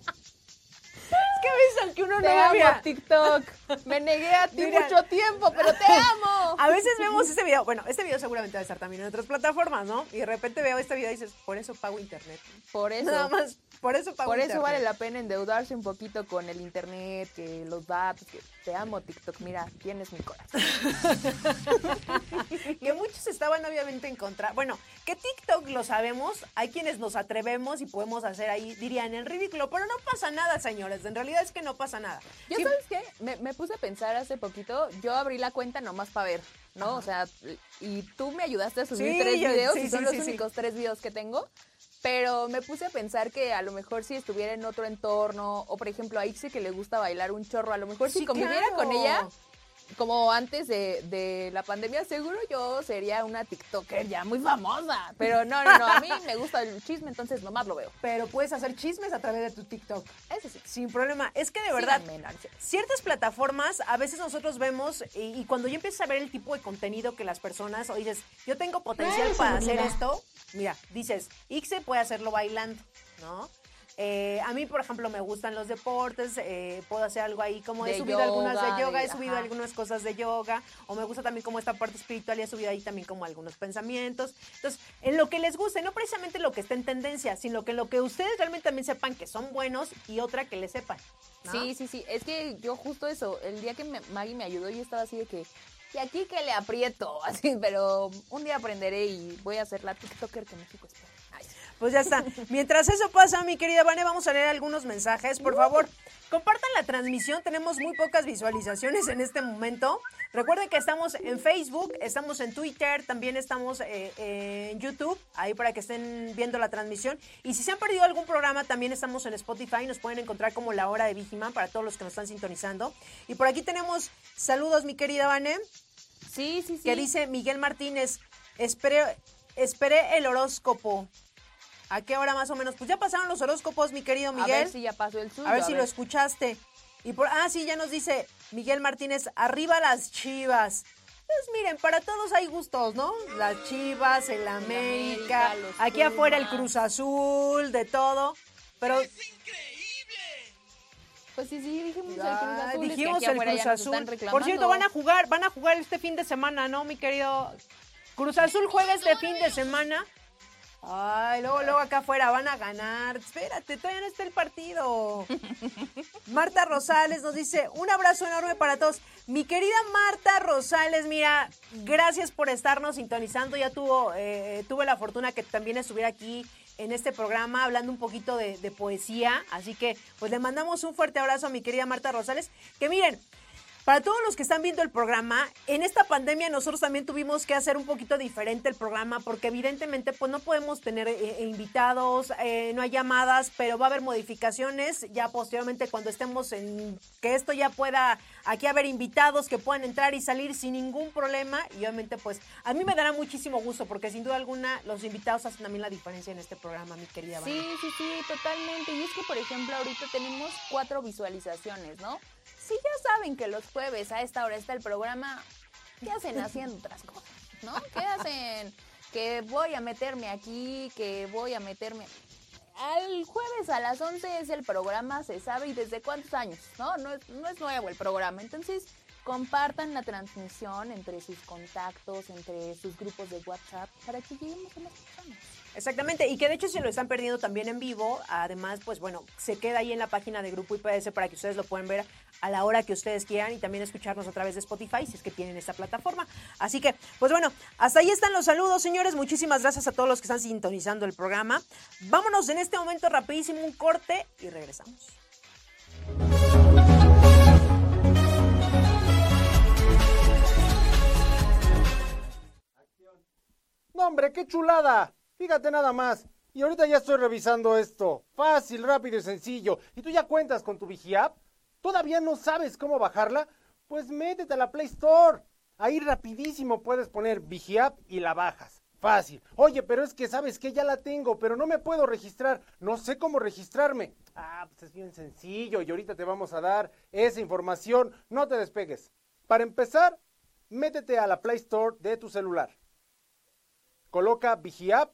es que a veces aunque uno no Te amo, vea, TikTok. Me negué a ti Mira. mucho tiempo, pero te amo. A veces vemos este video, bueno, este video seguramente va a estar también en otras plataformas, ¿no? Y de repente veo este video y dices, por eso pago internet. Por eso. Nada más, por eso pago Por eso internet. vale la pena endeudarse un poquito con el internet, que los datos, que te amo TikTok, mira, tienes mi corazón. que muchos estaban obviamente en contra. Bueno, que TikTok lo sabemos, hay quienes nos atrevemos y podemos hacer ahí, dirían, el ridículo, pero no pasa nada, señores. En realidad es que no pasa nada. Sí, ¿sabes qué? Me, me puse a pensar hace poquito, yo abrí la cuenta nomás para ver, ¿no? O sea, y tú me ayudaste a subir Sí, tres videos sí, y son sí, los únicos tres videos que tengo. Pero me puse a pensar que a lo mejor si estuviera en otro entorno, o por ejemplo a Ixi que le gusta bailar un chorro, a lo mejor si conviviera claro. con ella, como antes de, de la pandemia, seguro yo sería una TikToker ya muy famosa. Pero no, no, no, a mí me gusta el chisme, entonces nomás lo veo. Pero puedes hacer chismes a través de tu TikTok. Eso sí. Sin problema. Es que de verdad, ciertas plataformas a veces nosotros vemos y, y cuando ya empiezas a ver el tipo de contenido que las personas, o dices, yo tengo potencial para hacer esto, mira, dices, Ixe puede hacerlo bailando, ¿no? Eh, a mí, por ejemplo, me gustan los deportes, eh, puedo hacer algo ahí, como he subido algunas de yoga, de- he subido ajá. algunas cosas de yoga, o me gusta también como esta parte espiritual y he subido ahí también como algunos pensamientos. Entonces, en lo que les guste, no precisamente lo que esté en tendencia, sino que lo que ustedes realmente también sepan que son buenos y otra que les sepan. ¿no? Sí, sí, sí. Es que yo justo eso, el día que me- Maggie me ayudó, yo estaba así de que, y aquí que le aprieto, así, pero un día aprenderé y voy a ser la TikToker que México espera. Pues ya está. Mientras eso pasa, mi querida Vane, vamos a leer algunos mensajes. Por favor, compartan la transmisión. Tenemos muy pocas visualizaciones en este momento. Recuerden que estamos en Facebook, estamos en Twitter, también estamos eh, en YouTube, ahí para que estén viendo la transmisión. Y si se han perdido algún programa, también estamos en Spotify. Nos pueden encontrar como La Hora de Vigiman para todos los que nos están sintonizando. Y por aquí tenemos saludos, mi querida Vane, Sí, sí, sí. que dice Miguel Martínez, esperé, esperé el horóscopo. ¿A qué hora más o menos? Pues ya pasaron los horóscopos, mi querido A Miguel. ver si ya pasó el suyo. A ver si lo escuchaste. Y por, ah, sí, ya nos dice Miguel Martínez, arriba las chivas. Pues miren, para todos hay gustos, ¿no? Las chivas, el América, América, los aquí afuera el. Cruz Azul, de todo. Pero Pues sí, sí, dijimos el Cruz Azul. es que dijimos el Cruz Azul. Por cierto, van a jugar, van a jugar este fin de semana, ¿no, mi querido? Cruz Azul juega este fin de semana. Ay, luego, luego acá afuera van a ganar. Espérate, todavía no está el partido. Marta Rosales nos dice, un abrazo enorme para todos. Mi querida Marta Rosales, mira, gracias por estarnos sintonizando. Ya tuvo, eh, tuve la fortuna que también estuviera aquí en este programa hablando un poquito de, de poesía. Así que, pues le mandamos un fuerte abrazo a mi querida Marta Rosales. Que miren, para todos los que están viendo el programa, en esta pandemia nosotros también tuvimos que hacer un poquito diferente el programa porque evidentemente pues no podemos tener eh, invitados, eh, no hay llamadas, pero va a haber modificaciones ya posteriormente cuando estemos en que esto ya pueda aquí haber invitados que puedan entrar y salir sin ningún problema y obviamente pues a mí me dará muchísimo gusto porque sin duda alguna los invitados hacen también la diferencia en este programa, mi querida. Vane. Sí, sí, sí, totalmente. Y es que, por ejemplo, ahorita tenemos cuatro visualizaciones, ¿no? Si ya saben que los jueves a esta hora está el programa, ¿qué hacen haciendo otras cosas? ¿No? ¿Qué hacen? Que voy a meterme aquí, que voy a meterme... Al jueves a las 11 es el programa, se sabe, y desde cuántos años, ¿no? No es, no es nuevo el programa. Entonces, compartan la transmisión entre sus contactos, entre sus grupos de WhatsApp, para que lleguemos a más personas. Exactamente, y que de hecho si lo están perdiendo también en vivo, además, pues bueno, se queda ahí en la página de Grupo IPS para que ustedes lo puedan ver a la hora que ustedes quieran y también escucharnos a través de Spotify si es que tienen esta plataforma. Así que, pues bueno, hasta ahí están los saludos, señores. Muchísimas gracias a todos los que están sintonizando el programa. Vámonos en este momento rapidísimo un corte y regresamos. No, hombre, qué chulada. Fíjate nada más. Y ahorita ya estoy revisando esto. Fácil, rápido y sencillo. ¿Y tú ya cuentas con tu VigiApp? ¿Todavía no sabes cómo bajarla? Pues métete a la Play Store. Ahí rapidísimo puedes poner VigiApp y la bajas. Fácil. Oye, pero es que sabes que ya la tengo, pero no me puedo registrar. No sé cómo registrarme. Ah, pues es bien sencillo y ahorita te vamos a dar esa información. No te despegues. Para empezar, métete a la Play Store de tu celular coloca VigiApp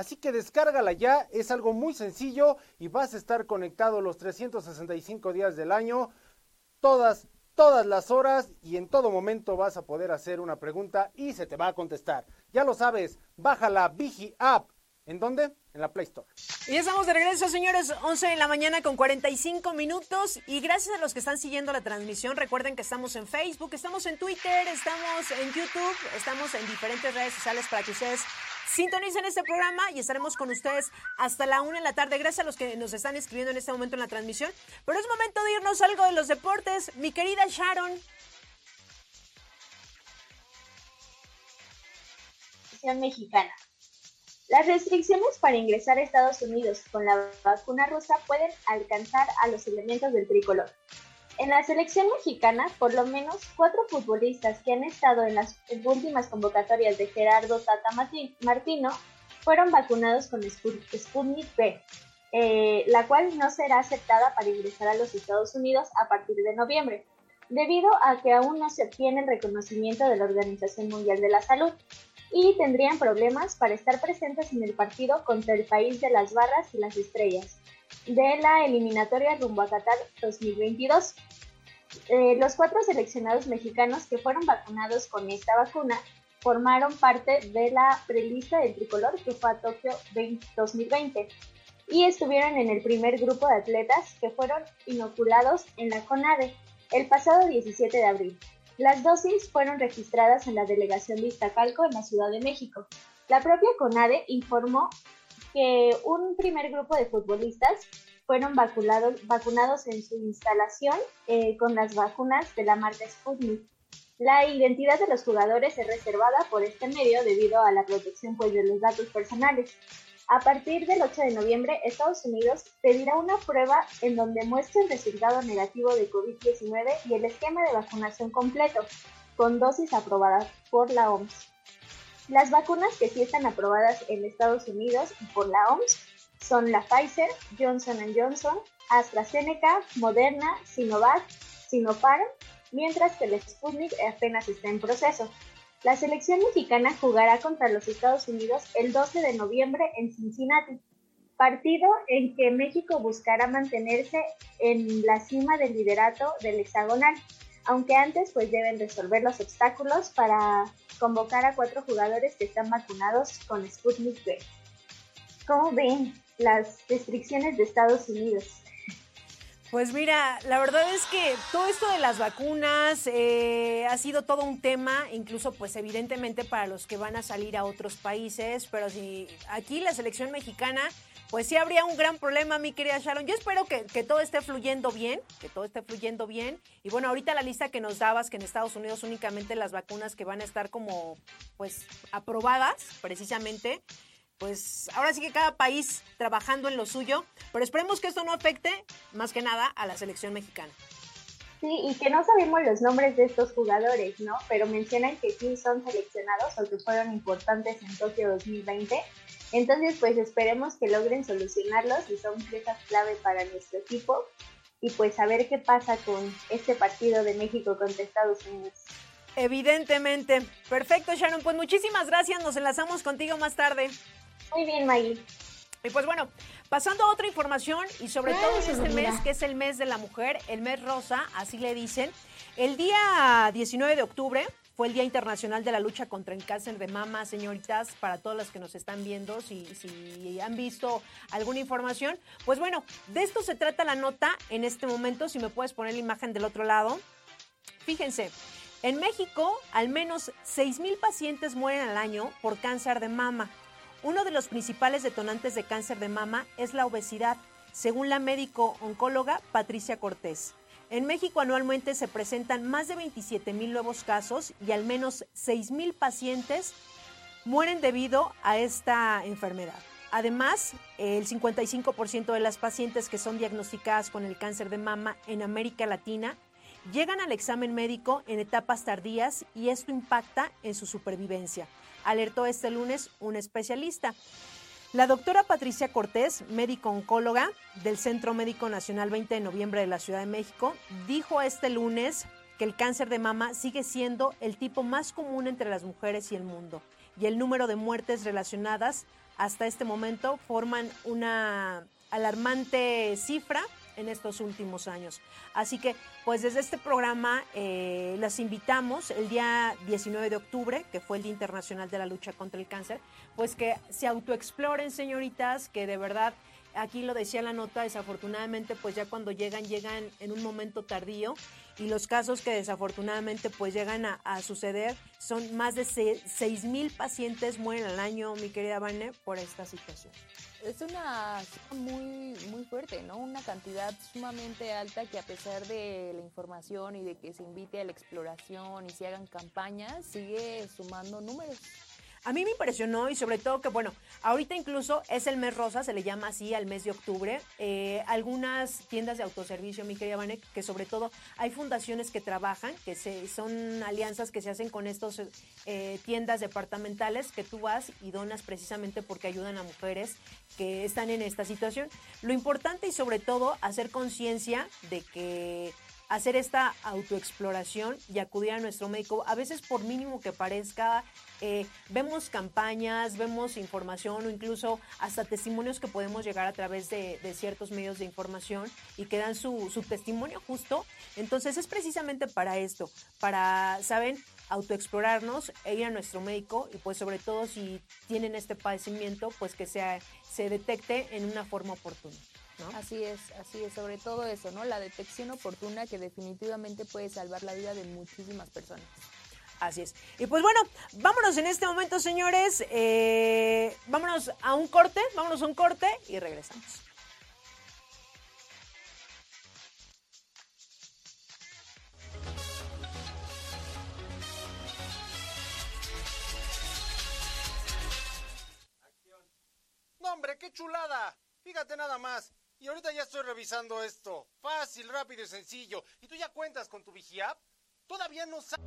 Así que descárgala ya, es algo muy sencillo y vas a estar conectado los 365 días del año, todas, todas las horas y en todo momento vas a poder hacer una pregunta y se te va a contestar. Ya lo sabes, baja la Vigi App. ¿En dónde? En la Play Store. Y ya estamos de regreso, señores, 11 de la mañana con 45 minutos. Y gracias a los que están siguiendo la transmisión, recuerden que estamos en Facebook, estamos en Twitter, estamos en YouTube, estamos en diferentes redes sociales para que ustedes sintonicen este programa y estaremos con ustedes hasta la una de la tarde. Gracias a los que nos están escribiendo en este momento en la transmisión. Pero es momento de irnos algo de los deportes. Mi querida Sharon. Mexicana. Las restricciones para ingresar a Estados Unidos con la vacuna rusa pueden alcanzar a los elementos del tricolor. En la selección mexicana, por lo menos cuatro futbolistas que han estado en las últimas convocatorias de Gerardo Tata Martino fueron vacunados con Sputnik V, eh, la cual no será aceptada para ingresar a los Estados Unidos a partir de noviembre, debido a que aún no se obtiene el reconocimiento de la Organización Mundial de la Salud y tendrían problemas para estar presentes en el partido contra el país de las barras y las estrellas de la eliminatoria rumbo a Qatar 2022. Eh, los cuatro seleccionados mexicanos que fueron vacunados con esta vacuna formaron parte de la prelista del tricolor que fue a Tokio 2020 y estuvieron en el primer grupo de atletas que fueron inoculados en la CONADE el pasado 17 de abril. Las dosis fueron registradas en la delegación de Iztacalco en la Ciudad de México. La propia CONADE informó que un primer grupo de futbolistas fueron vacunados, en su instalación eh, con las vacunas de la marca Sputnik. La identidad de los jugadores es reservada por este medio debido a la protección pues, de los datos personales. A partir del 8 de noviembre, Estados Unidos pedirá una prueba en donde muestre el resultado negativo de COVID-19 y el esquema de vacunación completo, con dosis aprobadas por la OMS. Las vacunas que sí están aprobadas en Estados Unidos y por la OMS son la Pfizer, Johnson Johnson, AstraZeneca, Moderna, Sinovac, Sinopharm, mientras que el Sputnik apenas está en proceso. La selección mexicana jugará contra los Estados Unidos el 12 de noviembre en Cincinnati, partido en que México buscará mantenerse en la cima del liderato del hexagonal. aunque antes pues deben resolver los obstáculos para convocar a cuatro jugadores que están vacunados con Sputnik V. ¿Cómo ven las restricciones de Estados Unidos? Pues mira, la verdad es que todo esto de las vacunas eh, ha sido todo un tema, incluso pues evidentemente para los que van a salir a otros países, pero si aquí la selección mexicana, pues sí habría un gran problema, mi querida Sharon. Yo espero que, que todo esté fluyendo bien, que todo esté fluyendo bien. Y bueno, ahorita la lista que nos dabas, que en Estados Unidos únicamente las vacunas que van a estar como pues aprobadas precisamente pues ahora sí que cada país trabajando en lo suyo, pero esperemos que esto no afecte más que nada a la selección mexicana. Sí, y que no sabemos los nombres de estos jugadores, ¿no? Pero mencionan que sí son seleccionados o que fueron importantes en Tokio 2020. Entonces, pues esperemos que logren solucionarlos y son piezas clave para nuestro equipo. Y pues a ver qué pasa con este partido de México contra Estados Unidos. Evidentemente. Perfecto, Sharon. Pues muchísimas gracias. Nos enlazamos contigo más tarde. Muy bien, Maggie. Y pues bueno, pasando a otra información y sobre todo en este mes, que es el mes de la mujer, el mes rosa, así le dicen, el día 19 de octubre fue el Día Internacional de la Lucha contra el Cáncer de Mama, señoritas, para todas las que nos están viendo, si, si han visto alguna información. Pues bueno, de esto se trata la nota en este momento, si me puedes poner la imagen del otro lado. Fíjense, en México al menos 6.000 pacientes mueren al año por cáncer de mama. Uno de los principales detonantes de cáncer de mama es la obesidad, según la médico oncóloga Patricia Cortés. En México anualmente se presentan más de 27 mil nuevos casos y al menos 6 mil pacientes mueren debido a esta enfermedad. Además, el 55% de las pacientes que son diagnosticadas con el cáncer de mama en América Latina llegan al examen médico en etapas tardías y esto impacta en su supervivencia alertó este lunes un especialista. La doctora Patricia Cortés, médico oncóloga del Centro Médico Nacional 20 de noviembre de la Ciudad de México, dijo este lunes que el cáncer de mama sigue siendo el tipo más común entre las mujeres y el mundo, y el número de muertes relacionadas hasta este momento forman una alarmante cifra en estos últimos años. Así que, pues desde este programa eh, las invitamos el día 19 de octubre, que fue el Día Internacional de la Lucha contra el Cáncer, pues que se autoexploren, señoritas, que de verdad aquí lo decía la nota, desafortunadamente pues ya cuando llegan, llegan en un momento tardío y los casos que desafortunadamente pues llegan a, suceder son más de 6 mil pacientes mueren al año, mi querida Vane, por esta situación. Es una muy, muy fuerte, ¿no? Una cantidad sumamente alta que a pesar de la información y de que se invite a la exploración y se hagan campañas, sigue sumando números. A mí me impresionó y sobre todo que, bueno, ahorita incluso es el mes rosa, se le llama así al mes de octubre. Eh, algunas tiendas de autoservicio, mi querida Vanek, que sobre todo hay fundaciones que trabajan, que se, son alianzas que se hacen con estas eh, tiendas departamentales que tú vas y donas precisamente porque ayudan a mujeres que están en esta situación. Lo importante y sobre todo hacer conciencia de que hacer esta autoexploración y acudir a nuestro médico, a veces por mínimo que parezca, eh, vemos campañas, vemos información o incluso hasta testimonios que podemos llegar a través de, ciertos medios de información y que dan su, su, testimonio justo. Entonces es precisamente para esto, para, ¿saben? autoexplorarnos e ir a nuestro médico y pues sobre todo si tienen este padecimiento, pues que sea, se detecte en una forma oportuna. Así es, así es, sobre todo eso, ¿no? La detección oportuna que definitivamente puede salvar la vida de muchísimas personas. Así es. Y pues bueno, vámonos en este momento, señores. Eh, vámonos a un corte, vámonos a un corte y regresamos. ¡No, hombre, qué chulada! Fíjate nada más. Y ahorita ya estoy revisando esto. Fácil, rápido y sencillo. ¿Y tú ya cuentas con tu Vigiap? Todavía no sabes.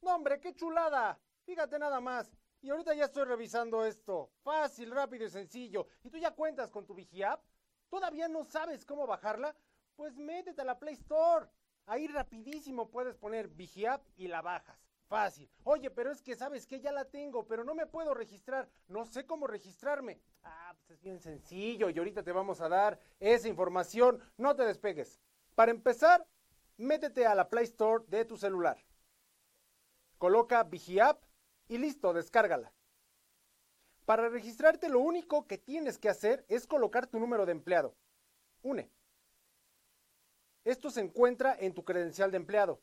No, hombre, qué chulada. Fíjate nada más. Y ahorita ya estoy revisando esto. Fácil, rápido y sencillo. ¿Y tú ya cuentas con tu Vigiap? ¿Todavía no sabes cómo bajarla? Pues métete a la Play Store. Ahí rapidísimo puedes poner Vigiap y la bajas. Fácil. Oye, pero es que sabes que ya la tengo, pero no me puedo registrar. No sé cómo registrarme. Ah, pues es bien sencillo y ahorita te vamos a dar esa información. No te despegues. Para empezar, métete a la Play Store de tu celular. Coloca VigiApp y listo, descárgala. Para registrarte lo único que tienes que hacer es colocar tu número de empleado. UNE. Esto se encuentra en tu credencial de empleado.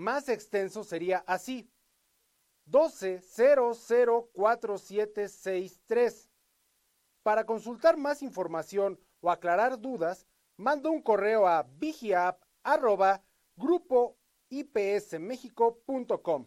más extenso sería así. 12004763. Para consultar más información o aclarar dudas, manda un correo a vigiap@grupoipsmexico.com.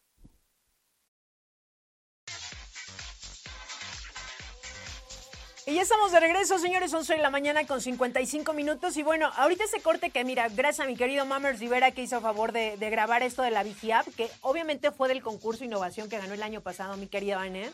Y ya estamos de regreso, señores, 11 de la mañana con 55 minutos. Y bueno, ahorita ese corte que, mira, gracias a mi querido Mammers Rivera que hizo favor de, grabar esto de la VigiApp, que obviamente fue del concurso Innovación que ganó el año pasado, mi querida Vanet.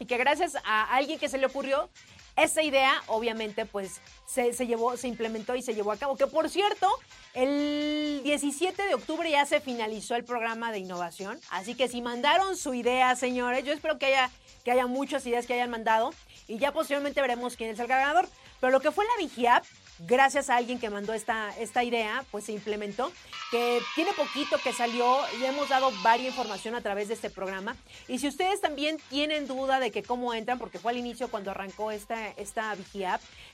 Y que gracias a alguien que se le ocurrió, esa idea, obviamente, pues se, se, llevó, se implementó y se llevó a cabo. Que por cierto, el 17 de octubre ya se finalizó el programa de innovación. Así que si mandaron su idea, señores, yo espero que haya, que haya muchas ideas que hayan mandado y ya posteriormente veremos quién es el ganador. Pero lo que fue la Vigiap, gracias a alguien que mandó esta, esta idea, pues se implementó, que tiene poquito que salió y hemos dado varias información a través de este programa. Y si ustedes también tienen duda de que cómo entran, porque fue al inicio cuando arrancó esta, esta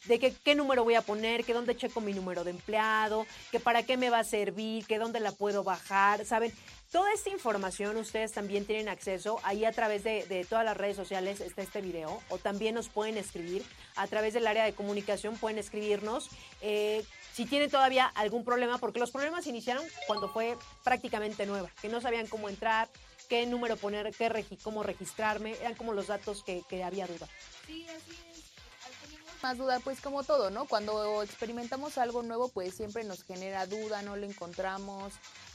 de que qué número voy a poner, que dónde checo mi número de empleado, que para qué me va a servir, que dónde la puedo bajar, ¿saben? Toda esta información ustedes también tienen acceso. Ahí a través de, todas las redes sociales está este video. O también nos pueden escribir a través del área de comunicación. Pueden escribirnos eh, si tienen todavía algún problema porque los problemas iniciaron cuando fue prácticamente nueva que no sabían cómo entrar qué número poner qué cómo registrarme. Eran como los datos que, que había duda. Sí así es. Más duda, pues como todo, ¿no? Cuando experimentamos algo nuevo, pues siempre nos genera duda, no lo encontramos,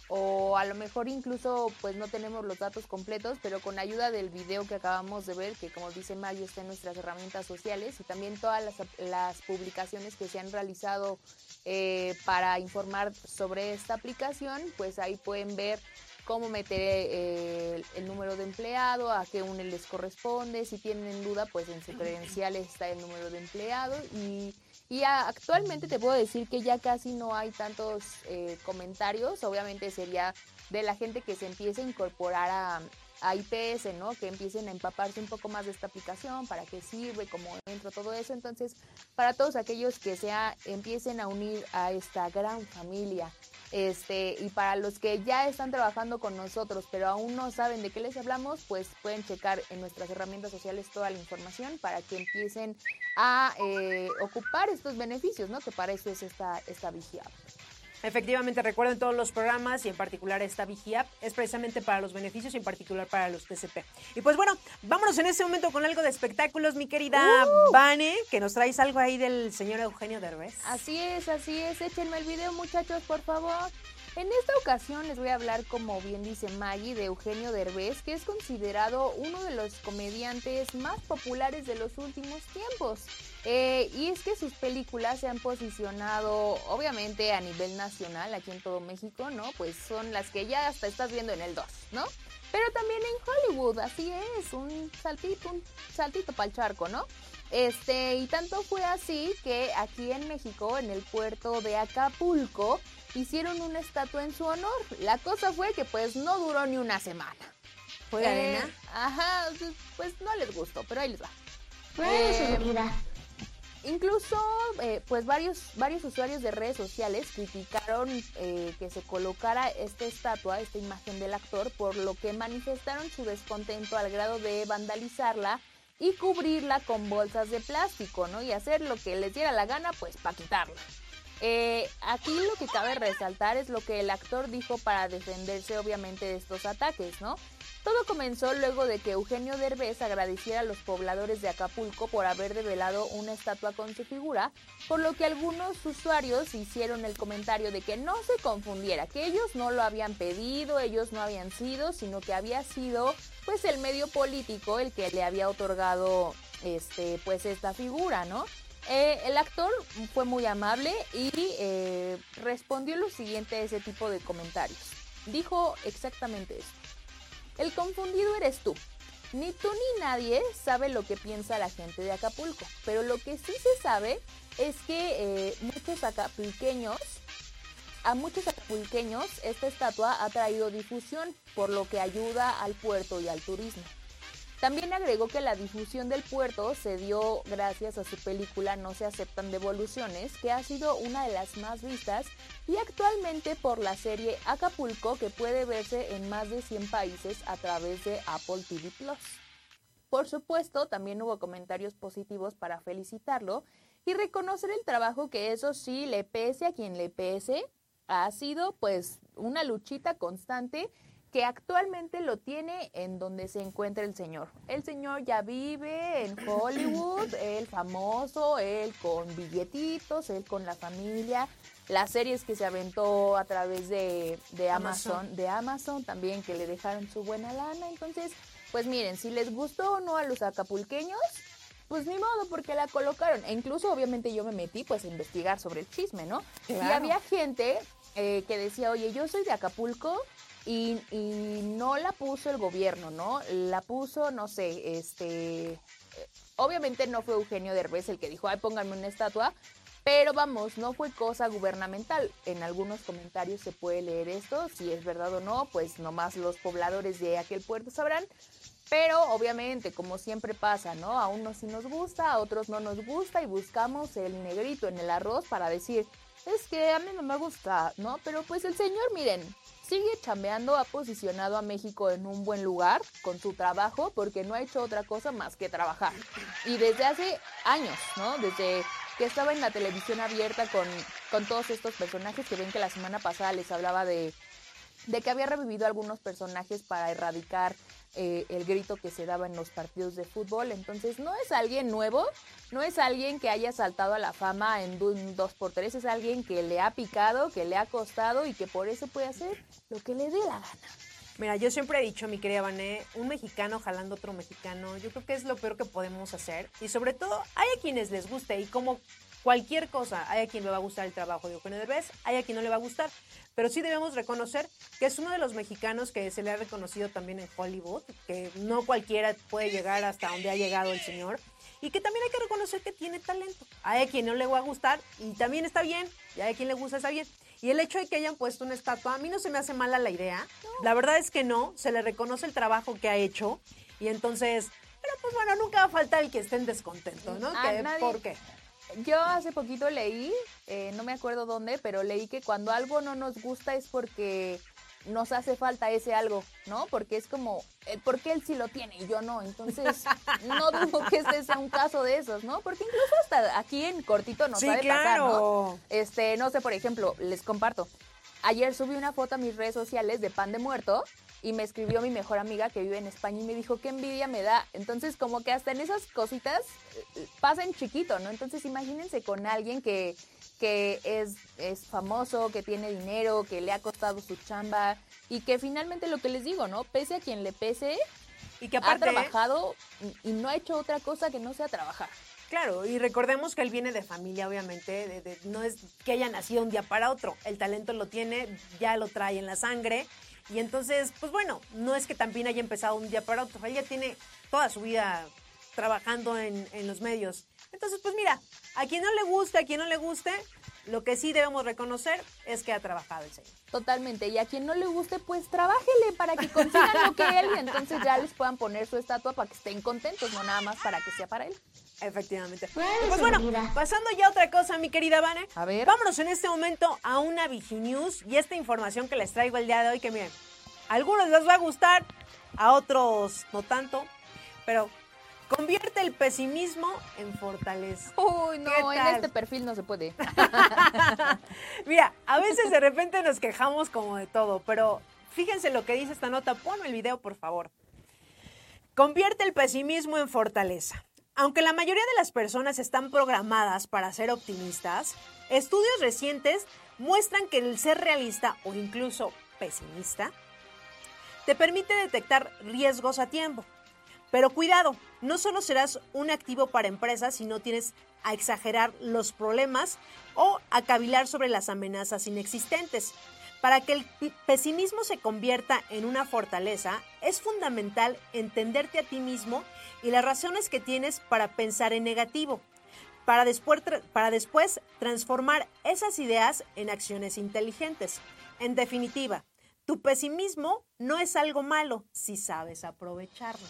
o a lo mejor incluso pues no tenemos los datos completos, pero con ayuda del video que acabamos de ver, que como dice Mario está en nuestras herramientas sociales y también todas las, publicaciones que se han realizado eh, para informar sobre esta aplicación, pues ahí pueden ver cómo meter eh, el, número de empleado, a qué uno les corresponde, si tienen duda, pues en su credencial está el número de empleado y y actualmente te puedo decir que ya casi no hay tantos eh, comentarios. Obviamente sería de la gente que se empiece a incorporar a, a IPS, ¿no? Que empiecen a empaparse un poco más de esta aplicación, para qué sirve, cómo entro, todo eso. Entonces, para todos aquellos que sea, empiecen a unir a esta gran familia. Este, y para los que ya están trabajando con nosotros, pero aún no saben de qué les hablamos, pues pueden checar en nuestras herramientas sociales toda la información para que empiecen a eh, ocupar estos beneficios, ¿no? Que para eso es esta, esta vigía. Efectivamente, recuerden todos los programas y en particular esta Vigía es precisamente para los beneficios y en particular para los TCP. Y pues bueno, vámonos en este momento con algo de espectáculos, mi querida ¡Uh! Vane, que nos traes algo ahí del señor Eugenio Derbez. Así es, así es. Échenme el video, muchachos, por favor. En esta ocasión les voy a hablar, como bien dice Maggie, de Eugenio Derbez, que es considerado uno de los comediantes más populares de los últimos tiempos. Eh, y es que sus películas se han posicionado, obviamente, a nivel nacional, aquí en todo México, ¿no? Pues son las que ya hasta estás viendo en el 2, ¿no? Pero también en Hollywood, así es, un saltito, un saltito para el charco, ¿no? Este, y tanto fue así que aquí en México, en el puerto de Acapulco, hicieron una estatua en su honor. La cosa fue que pues no duró ni una semana. ¿Fue de Eh, arena? Ajá, pues no les gustó, pero ahí les va. Fue Eh. Incluso, eh, pues varios, usuarios de redes sociales criticaron eh, que se colocara esta estatua, esta imagen del actor, por lo que manifestaron su descontento al grado de vandalizarla y cubrirla con bolsas de plástico, ¿no? Y hacer lo que les diera la gana, pues para quitarla. Eh, aquí lo que cabe resaltar es lo que el actor dijo para defenderse obviamente de estos ataques, ¿no? Todo comenzó luego de que Eugenio Derbez agradeciera a los pobladores de Acapulco por haber develado una estatua con su figura, por lo que algunos usuarios hicieron el comentario de que no se confundiera, que ellos no lo habían pedido, ellos no habían sido, sino que había sido pues el medio político el que le había otorgado este pues esta figura, ¿no? Eh, el actor fue muy amable y eh, respondió lo siguiente a ese tipo de comentarios. Dijo exactamente esto. El confundido eres tú. Ni tú ni nadie sabe lo que piensa la gente de Acapulco, pero lo que sí se sabe es que eh, muchos acapulqueños, a muchos acapulqueños esta estatua ha traído difusión, por lo que ayuda al puerto y al turismo. También agregó que la difusión del puerto se dio gracias a su película No se aceptan devoluciones, que ha sido una de las más vistas, y actualmente por la serie Acapulco, que puede verse en más de 100 países a través de Apple TV Plus. Por supuesto, también hubo comentarios positivos para felicitarlo y reconocer el trabajo que eso sí le pese a quien le pese, ha sido pues una luchita constante que actualmente lo tiene en donde se encuentra el señor. El señor ya vive en Hollywood, él famoso, él con billetitos, él con la familia, las series que se aventó a través de, de Amazon, Amazon. de Amazon también que le dejaron su buena lana. Entonces, pues miren, si les gustó o no a los acapulqueños, pues ni modo, porque la colocaron. E incluso, obviamente, yo me metí pues a investigar sobre el chisme, ¿no? Y había gente eh, que decía, oye, yo soy de Acapulco y, y no la puso el gobierno, ¿no? La puso, no sé, este... Obviamente no fue Eugenio Derbez el que dijo, ay, pónganme una estatua, pero vamos, no fue cosa gubernamental. En algunos comentarios se puede leer esto, si es verdad o no, pues nomás los pobladores de aquel puerto sabrán. Pero obviamente, como siempre pasa, ¿no? A unos sí nos gusta, a otros no nos gusta y buscamos el negrito en el arroz para decir, es que a mí no me gusta, ¿no? Pero pues el señor, miren, sigue chambeando, ha posicionado a México en un buen lugar con su trabajo porque no ha hecho otra cosa más que trabajar. Y desde hace años, ¿no? Desde que estaba en la televisión abierta con, con todos estos personajes que ven que la semana pasada les hablaba de, de que había revivido algunos personajes para erradicar eh, el grito que se daba en los partidos de fútbol. Entonces no es alguien nuevo, no es alguien que haya saltado a la fama en un 2x3, es alguien que le ha picado, que le ha costado y que por eso puede hacer lo que le dé la gana. Mira, yo siempre he dicho, mi querida Vané, un mexicano jalando otro mexicano, yo creo que es lo peor que podemos hacer. Y sobre todo, hay a quienes les guste y como cualquier cosa, hay a quien le va a gustar el trabajo de Eugenio Derbez, hay a quien no le va a gustar. Pero sí debemos reconocer que es uno de los mexicanos que se le ha reconocido también en Hollywood, que no cualquiera puede llegar hasta donde ha llegado el señor. Y que también hay que reconocer que tiene talento. Hay a quien no le va a gustar y también está bien, y hay a quien le gusta, está bien. Y el hecho de que hayan puesto una estatua, a mí no se me hace mala la idea. La verdad es que no, se le reconoce el trabajo que ha hecho. Y entonces, pero pues bueno, nunca va a faltar el que estén descontentos, ¿no? A Que- nadie- ¿Por qué? Yo hace poquito leí, eh, no me acuerdo dónde, pero leí que cuando algo no nos gusta es porque nos hace falta ese algo, ¿no? Porque es como, eh, ¿por qué él sí lo tiene y yo no? Entonces, no dudo que este sea un caso de esos, ¿no? Porque incluso hasta aquí en cortito nos Sí, sabe pasar, ¿no? claro. Este, no sé, por ejemplo, les comparto. Ayer subí una foto a mis redes sociales de pan de muerto y me escribió mi mejor amiga que vive en España y me dijo qué envidia me da. Entonces, como que hasta en esas cositas eh, pasa en chiquito, ¿no? Entonces, imagínense con alguien que, que es, es famoso, que tiene dinero, que le ha costado su chamba y que finalmente lo que les digo, ¿no? Pese a quien le pese, Y que ha trabajado y- y no ha hecho otra cosa que no sea trabajar. claro, y recordemos que él viene de familia, obviamente, de- de- no es que haya nacido un día para otro. El talento lo tiene, ya lo trae en la sangre. Y entonces, pues bueno, no es que también haya empezado un día para otro. Él ya tiene toda su vida trabajando en, en los medios. Entonces, pues mira, a quien no le guste, a quien no le guste, lo que sí debemos reconocer es que ha trabajado el señor. Totalmente. Y a quien no le guste, pues trabájele para que consigan lo que él y entonces ya les puedan poner su estatua para que estén contentos, no nada más para que sea para él. Efectivamente. Y pues bueno, pasando ya a otra cosa, mi querida Vane. A ver. Vámonos en este momento a una Viginews y esta información que les traigo el día de hoy, que miren, a algunos les va a gustar, a otros no tanto, pero convierte el pesimismo en fortaleza. Uy, no, ¿Qué en este perfil no se puede. Mira, a veces de repente nos quejamos como de todo, pero fíjense lo que dice esta nota. Ponme el video, por favor. Convierte el pesimismo en fortaleza. Aunque la mayoría de las personas están programadas para ser optimistas, estudios recientes muestran que el ser realista o incluso pesimista te permite detectar riesgos a tiempo. Pero cuidado, no solo serás un activo para empresas si no tienes a exagerar los problemas o a cavilar sobre las amenazas inexistentes. Para que el pesimismo se convierta en una fortaleza, es fundamental entenderte a ti mismo y las razones que tienes para pensar en negativo, para después, para después transformar esas ideas en acciones inteligentes. En definitiva, tu pesimismo no es algo malo si sabes aprovecharlo.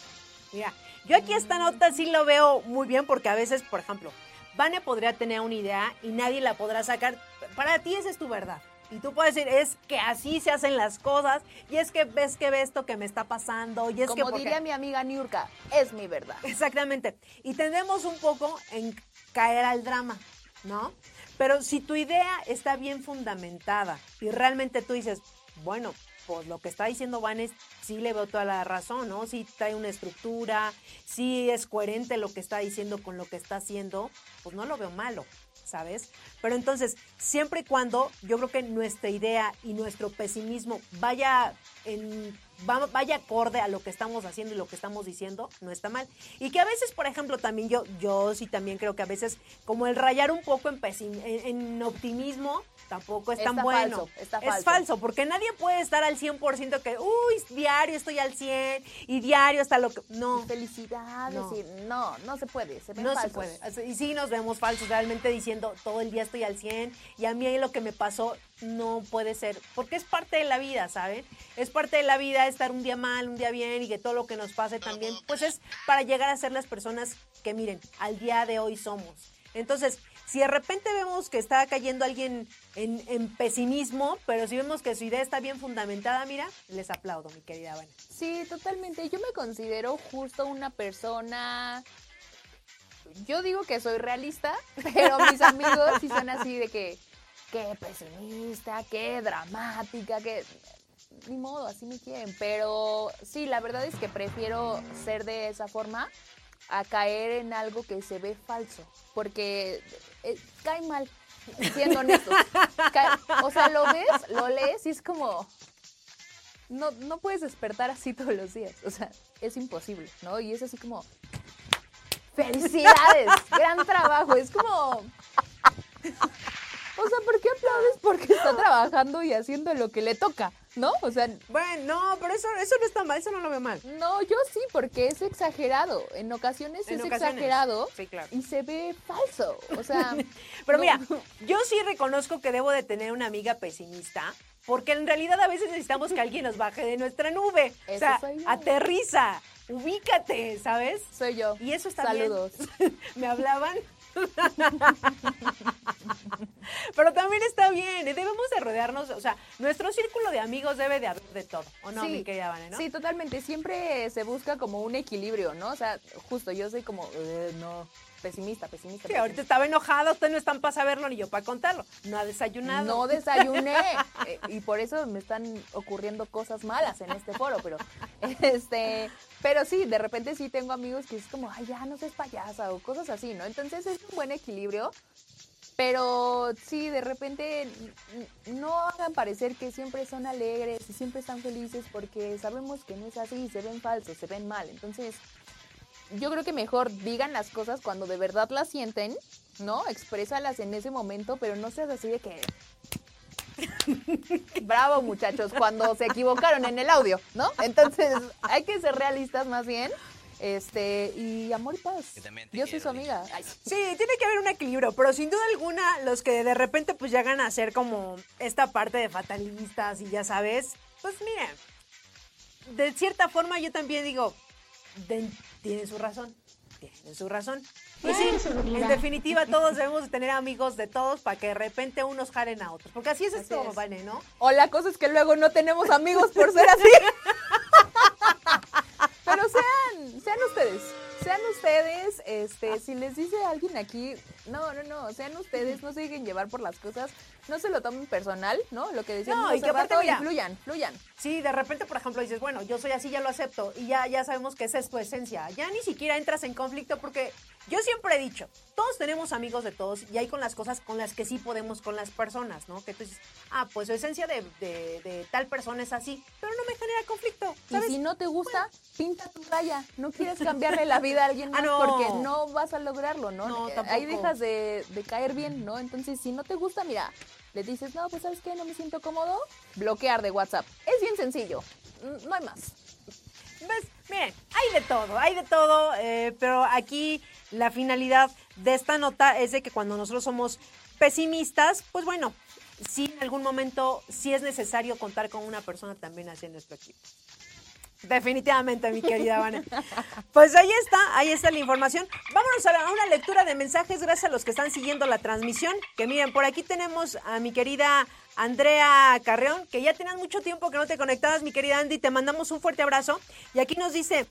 Mira, yo aquí esta nota sí lo veo muy bien porque a veces, por ejemplo, Vane podría tener una idea y nadie la podrá sacar. Para ti esa es tu verdad. Y tú puedes decir, es que así se hacen las cosas, y es que ves que ve esto que me está pasando, y es que... Como diría mi amiga Niurka, es mi verdad. Exactamente. Y tendemos un poco en caer al drama, ¿no? Pero si tu idea está bien fundamentada y realmente tú dices, bueno, pues lo que está diciendo Vanes sí le veo toda la razón, ¿no? Sí trae una estructura, sí es coherente lo que está diciendo con lo que está haciendo, pues no lo veo malo, ¿sabes? Pero entonces, siempre y cuando yo creo que nuestra idea y nuestro pesimismo vaya en vaya acorde a lo que estamos haciendo y lo que estamos diciendo, no está mal. Y que a veces, por ejemplo, también yo, yo sí también creo que a veces como el rayar un poco en, pesim- en, en optimismo tampoco es tan Está bueno. falso, está es falso. falso, porque nadie puede estar al 100% que, uy, diario estoy al 100 y diario hasta lo que... No, Felicidades, No. y no, no se puede, se ven no se puede. Y sí nos vemos falsos realmente diciendo todo el día estoy al 100 y a mí ahí lo que me pasó no puede ser, porque es parte de la vida, ¿saben? Es parte de la vida estar un día mal, un día bien y que todo lo que nos pase también, pues es para llegar a ser las personas que miren, al día de hoy somos. Entonces, si de repente vemos que está cayendo alguien en, pesimismo, pero si vemos que su idea está bien fundamentada, mira, les aplaudo, mi querida Vane. Sí, totalmente. Yo me considero justo una persona. Yo digo que soy realista, pero mis amigos sí son así de que. Qué pesimista, qué dramática, qué. Ni modo, así me quieren. Pero sí, la verdad es que prefiero ser de esa forma a caer en algo que se ve falso. Porque eh, cae mal, siendo honestos. Cae- o sea, lo ves, lo lees y es como no, no puedes despertar así todos los días. O sea, es imposible, ¿no? Y es así como. ¡Felicidades! ¡Gran trabajo! Es como. O sea, ¿por qué aplaudes? Porque está trabajando y haciendo lo que le toca, ¿no? O sea, Bueno, no, pero eso, eso no está mal, eso no lo veo mal. no, yo sí, porque es exagerado. En ocasiones En es ocasiones. exagerado Sí, claro. y se ve falso. O sea, Pero no- mira, yo sí reconozco que debo de tener una amiga pesimista, porque en realidad a veces necesitamos que alguien nos baje de nuestra nube. o Eso sea, soy yo. aterriza, ubícate, ¿sabes? soy yo. Y eso está Saludos. bien. Me hablaban. Pero también está bien, debemos de rodearnos, o sea, nuestro círculo de amigos debe de haber de todo, ¿o no, mi querida Vane, no? Sí, totalmente. Siempre se busca como un equilibrio, ¿no? O sea, justo yo soy como, eh, no, pesimista, pesimista. Sí, ahorita estaba enojada, ustedes no están para saberlo ni yo para contarlo. No ha desayunado. No desayuné eh, y por eso me están ocurriendo cosas malas en este foro, pero este, pero sí, de repente sí tengo amigos que es como, ay, ya no seas payasa o cosas así, ¿no? Entonces es un buen equilibrio, pero sí, de repente no hagan parecer que siempre son alegres y siempre están felices porque sabemos que no es así, se ven falsos, se ven mal, entonces yo creo que mejor digan las cosas cuando de verdad las sienten, ¿no? Exprésalas en ese momento, pero no seas así de que. Bravo, muchachos, cuando se equivocaron en el audio, ¿no? Entonces, hay que ser realistas más bien. Este, y amor y paz. Yo soy su amiga. Ay, sí. Sí, tiene que haber un equilibrio, pero sin duda alguna, los que de repente pues llegan a ser como esta parte de fatalistas y ya sabes, pues miren, de cierta forma yo también digo, de- tienen su razón, tienen su razón. Y sí, en definitiva todos debemos de tener amigos de todos para que de repente unos jalen a otros, porque así es Así esto, es. Vane, ¿no? O la cosa es que luego no tenemos amigos por ser así. Pero sean, sean ustedes, sean ustedes, este, si les dice alguien aquí, no, no, no, sean ustedes, no se dejen llevar por las cosas, no se lo tomen personal, ¿no? Lo que decíamos No, y que aparte, rato, mira, fluyan, fluyan. Sí, de repente, por ejemplo, dices, bueno, yo soy así, ya lo acepto, y ya, ya sabemos que esa es tu esencia. Ya ni siquiera entras en conflicto porque yo siempre he dicho, todos tenemos amigos de todos y hay con las cosas con las que sí podemos con las personas, ¿no? Que tú dices, ah, pues su esencia de, de- de tal persona es así, pero no me genera conflicto, Y ¿sabes? si no te gusta, pinta tu raya. No quieres cambiarle la vida a alguien Ah, más no. porque no vas a lograrlo, ¿no? No, Eh, tampoco. De, caer bien, ¿no? Entonces, si no te gusta, mira, le dices, no, pues ¿sabes qué? No me siento cómodo. Bloquear de WhatsApp. Es bien sencillo. Mm, No hay más. ¿Ves? Miren, hay de todo, hay de todo, eh, pero aquí la finalidad de esta nota es de que cuando nosotros somos pesimistas, pues bueno, sí en algún momento sí es necesario contar con una persona también en nuestro equipo. Definitivamente, mi querida Vane. Pues ahí está, ahí está la información. Vámonos a, una lectura de mensajes gracias a los que están siguiendo la transmisión. Que miren, por aquí tenemos a mi querida Andrea Carreón, que ya tenías mucho tiempo que no te conectabas, mi querida Andy. Te mandamos un fuerte abrazo. Y aquí nos dice,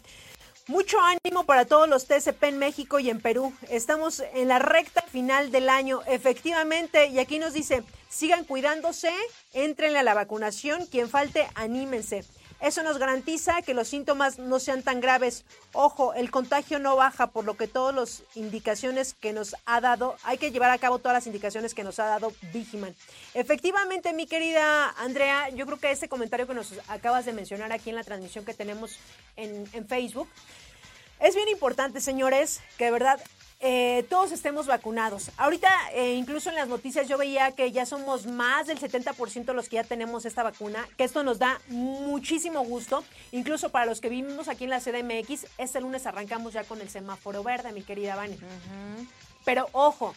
mucho ánimo para todos los TCP en México y en Perú. Estamos en la recta final del año, efectivamente. Y aquí nos dice, sigan cuidándose, entren a la vacunación, quien falte, anímense. Eso nos garantiza que los síntomas no sean tan graves. Ojo, el contagio no baja, por lo que todas las indicaciones que nos ha dado, hay que llevar a cabo todas las indicaciones que nos ha dado Vigiman. Efectivamente, mi querida Andrea, yo creo que ese comentario que nos acabas de mencionar aquí en la transmisión que tenemos en, en Facebook, es bien importante, señores, que de verdad eh, todos estemos vacunados. Ahorita, eh, incluso en las noticias, yo veía que ya somos más del 70% los que ya tenemos esta vacuna, que esto nos da muchísimo gusto. Incluso para los que vivimos aquí en la CDMX, este lunes arrancamos ya con el semáforo verde, mi querida Vani. Pero ojo,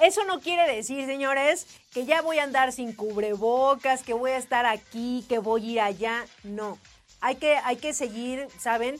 eso no quiere decir, señores, que ya voy a andar sin cubrebocas, que voy a estar aquí, que voy a ir allá. No. Hay que, hay que seguir, ¿saben?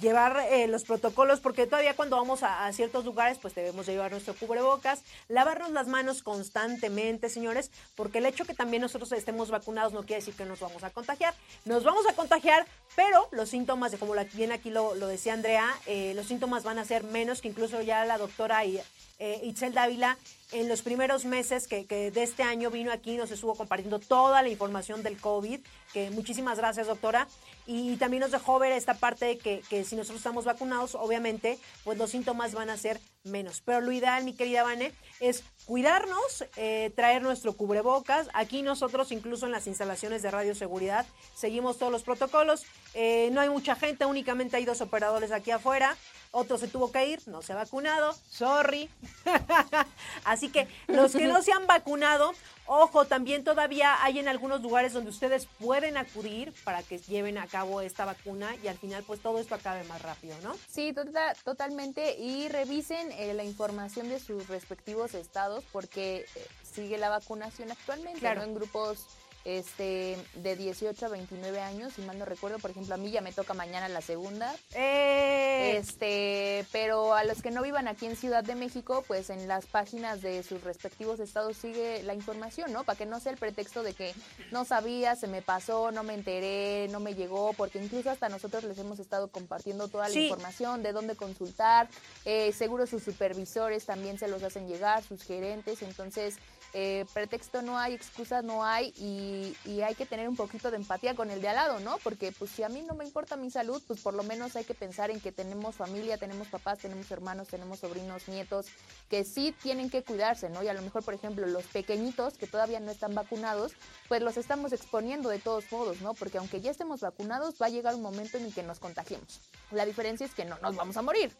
Llevar eh, los protocolos, porque todavía cuando vamos a, ciertos lugares, pues debemos de llevar nuestro cubrebocas, lavarnos las manos constantemente, señores, porque el hecho que también nosotros estemos vacunados no quiere decir que nos vamos a contagiar. Nos vamos a contagiar, pero los síntomas, de como bien aquí lo, lo decía Andrea, eh, los síntomas van a ser menos, que incluso ya la doctora y, eh, Itzel Dávila en los primeros meses que, que de este año vino aquí, nos estuvo compartiendo toda la información del COVID, que muchísimas gracias doctora, y también nos dejó ver esta parte de que, que si nosotros estamos vacunados, obviamente, pues los síntomas van a ser menos. Pero lo ideal, mi querida Vane, es cuidarnos, eh, traer nuestro cubrebocas. Aquí nosotros, incluso en las instalaciones de radioseguridad, seguimos todos los protocolos. Eh, no hay mucha gente, únicamente hay dos operadores aquí afuera. Otro se tuvo que ir, no se ha vacunado, sorry. Así que los que no se han vacunado, ojo, también todavía hay en algunos lugares donde ustedes pueden acudir para que lleven a cabo esta vacuna y al final pues todo esto acabe más rápido, ¿no? Sí, tota- totalmente. Y revisen eh, la información de sus respectivos estados porque eh, sigue la vacunación actualmente, Claro. ¿no? En grupos este de 18 a 29 años, si mal no recuerdo, por ejemplo, a mí ya me toca mañana la segunda. ¡Eh! Este, pero a los que no vivan aquí en Ciudad de México, pues en las páginas de sus respectivos estados sigue la información, ¿no? Para que no sea el pretexto de que no sabía, se me pasó, no me enteré, no me llegó, porque incluso hasta nosotros les hemos estado compartiendo toda la Sí. información de dónde consultar, eh, seguro sus supervisores también se los hacen llegar, sus gerentes, entonces eh, pretexto no hay, excusa no hay y, y hay que tener un poquito de empatía con el de al lado, ¿no? Porque pues si a mí no me importa mi salud, pues por lo menos hay que pensar en que tenemos familia, tenemos papás, tenemos hermanos, tenemos sobrinos, nietos, que sí tienen que cuidarse, ¿no? Y a lo mejor, por ejemplo, los pequeñitos que todavía no están vacunados, pues los estamos exponiendo de todos modos, ¿no? Porque aunque ya estemos vacunados, va a llegar un momento en el que nos contagiemos. La diferencia es que no nos vamos a morir,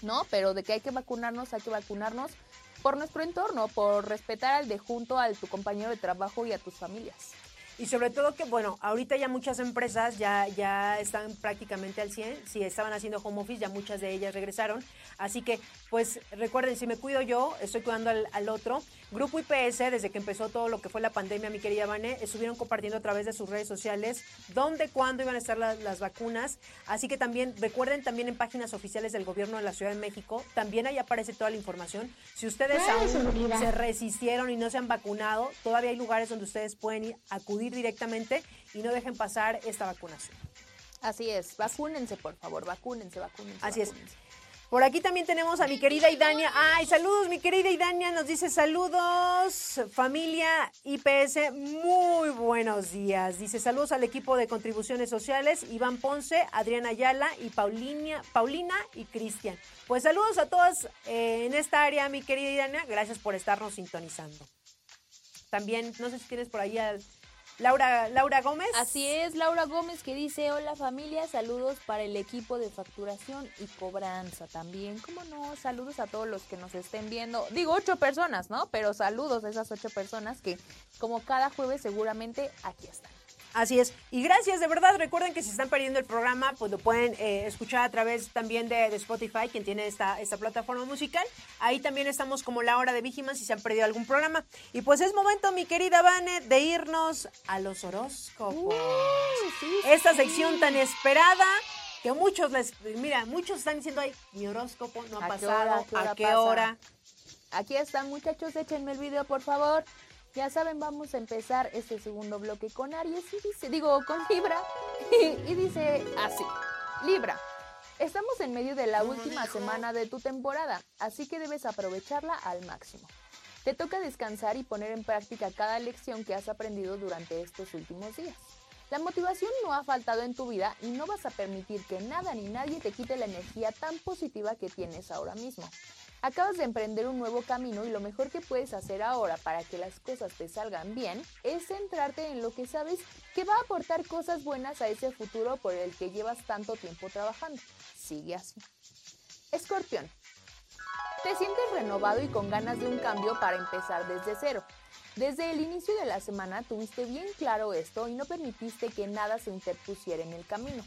¿no? Pero de que hay que vacunarnos, hay que vacunarnos por nuestro entorno, por respetar al de junto, a tu compañero de trabajo y a tus familias. Y sobre todo que, bueno, ahorita ya muchas empresas ya, ya están prácticamente al 100. Si estaban haciendo home office, ya muchas de ellas regresaron. Así que, pues recuerden, si me cuido yo, estoy cuidando al, al otro. Grupo IPS, desde que empezó todo lo que fue la pandemia, mi querida Vane, estuvieron compartiendo a través de sus redes sociales dónde, cuándo iban a estar la- las vacunas. Así que también, recuerden también en páginas oficiales del gobierno de la Ciudad de México, también ahí aparece toda la información. Si ustedes aún seguridad. se resistieron y no se han vacunado, todavía hay lugares donde ustedes pueden ir, acudir directamente y no dejen pasar esta vacunación. Así es, vacúnense, por favor, vacúnense, vacúnense. Así es. Por aquí también tenemos a mi querida Idania. Ay, saludos, mi querida Idania. Nos dice saludos, familia IPS. Muy buenos días. Dice saludos al equipo de contribuciones sociales, Iván Ponce, Adriana Ayala y Paulina, Paulina y Cristian. Pues saludos a todas eh, en esta área, mi querida Idania. Gracias por estarnos sintonizando. También, no sé si tienes por ahí a Laura, Laura Gómez. Así es, Laura Gómez que dice, hola familia, saludos para el equipo de facturación y cobranza también. ¿Cómo no? Saludos a todos los que nos estén viendo. Digo, ocho personas, ¿no? Pero saludos a esas ocho personas que como cada jueves seguramente aquí están. Así es. Y gracias, de verdad. Recuerden que si están perdiendo el programa, pues lo pueden eh, escuchar a través también de, de Spotify, quien tiene esta, esta plataforma musical. Ahí también estamos como la hora de Vigiman si se han perdido algún programa. Y pues es momento, mi querida Vane, de irnos a los horóscopos. Esta sección tan esperada que muchos les... Mira, muchos están diciendo, ay, mi horóscopo no ha ¿A qué pasado. hora? ¿A qué hora ¿A qué hora? Aquí están muchachos, échenme el video por favor. Ya saben, vamos a empezar este segundo bloque con Aries y dice, digo, con Libra. y dice así, Libra, estamos en medio de la última semana de tu temporada, así que debes aprovecharla al máximo. Te toca descansar y poner en práctica cada lección que has aprendido durante estos últimos días. La motivación no ha faltado en tu vida y no vas a permitir que nada ni nadie te quite la energía tan positiva que tienes ahora mismo. Acabas de emprender un nuevo camino y lo mejor que puedes hacer ahora para que las cosas te salgan bien es centrarte en lo que sabes que va a aportar cosas buenas a ese futuro por el que llevas tanto tiempo trabajando. Sigue así. Escorpión. Te sientes renovado y con ganas de un cambio para empezar desde cero. Desde el inicio de la semana tuviste bien claro esto y no permitiste que nada se interpusiera en el camino.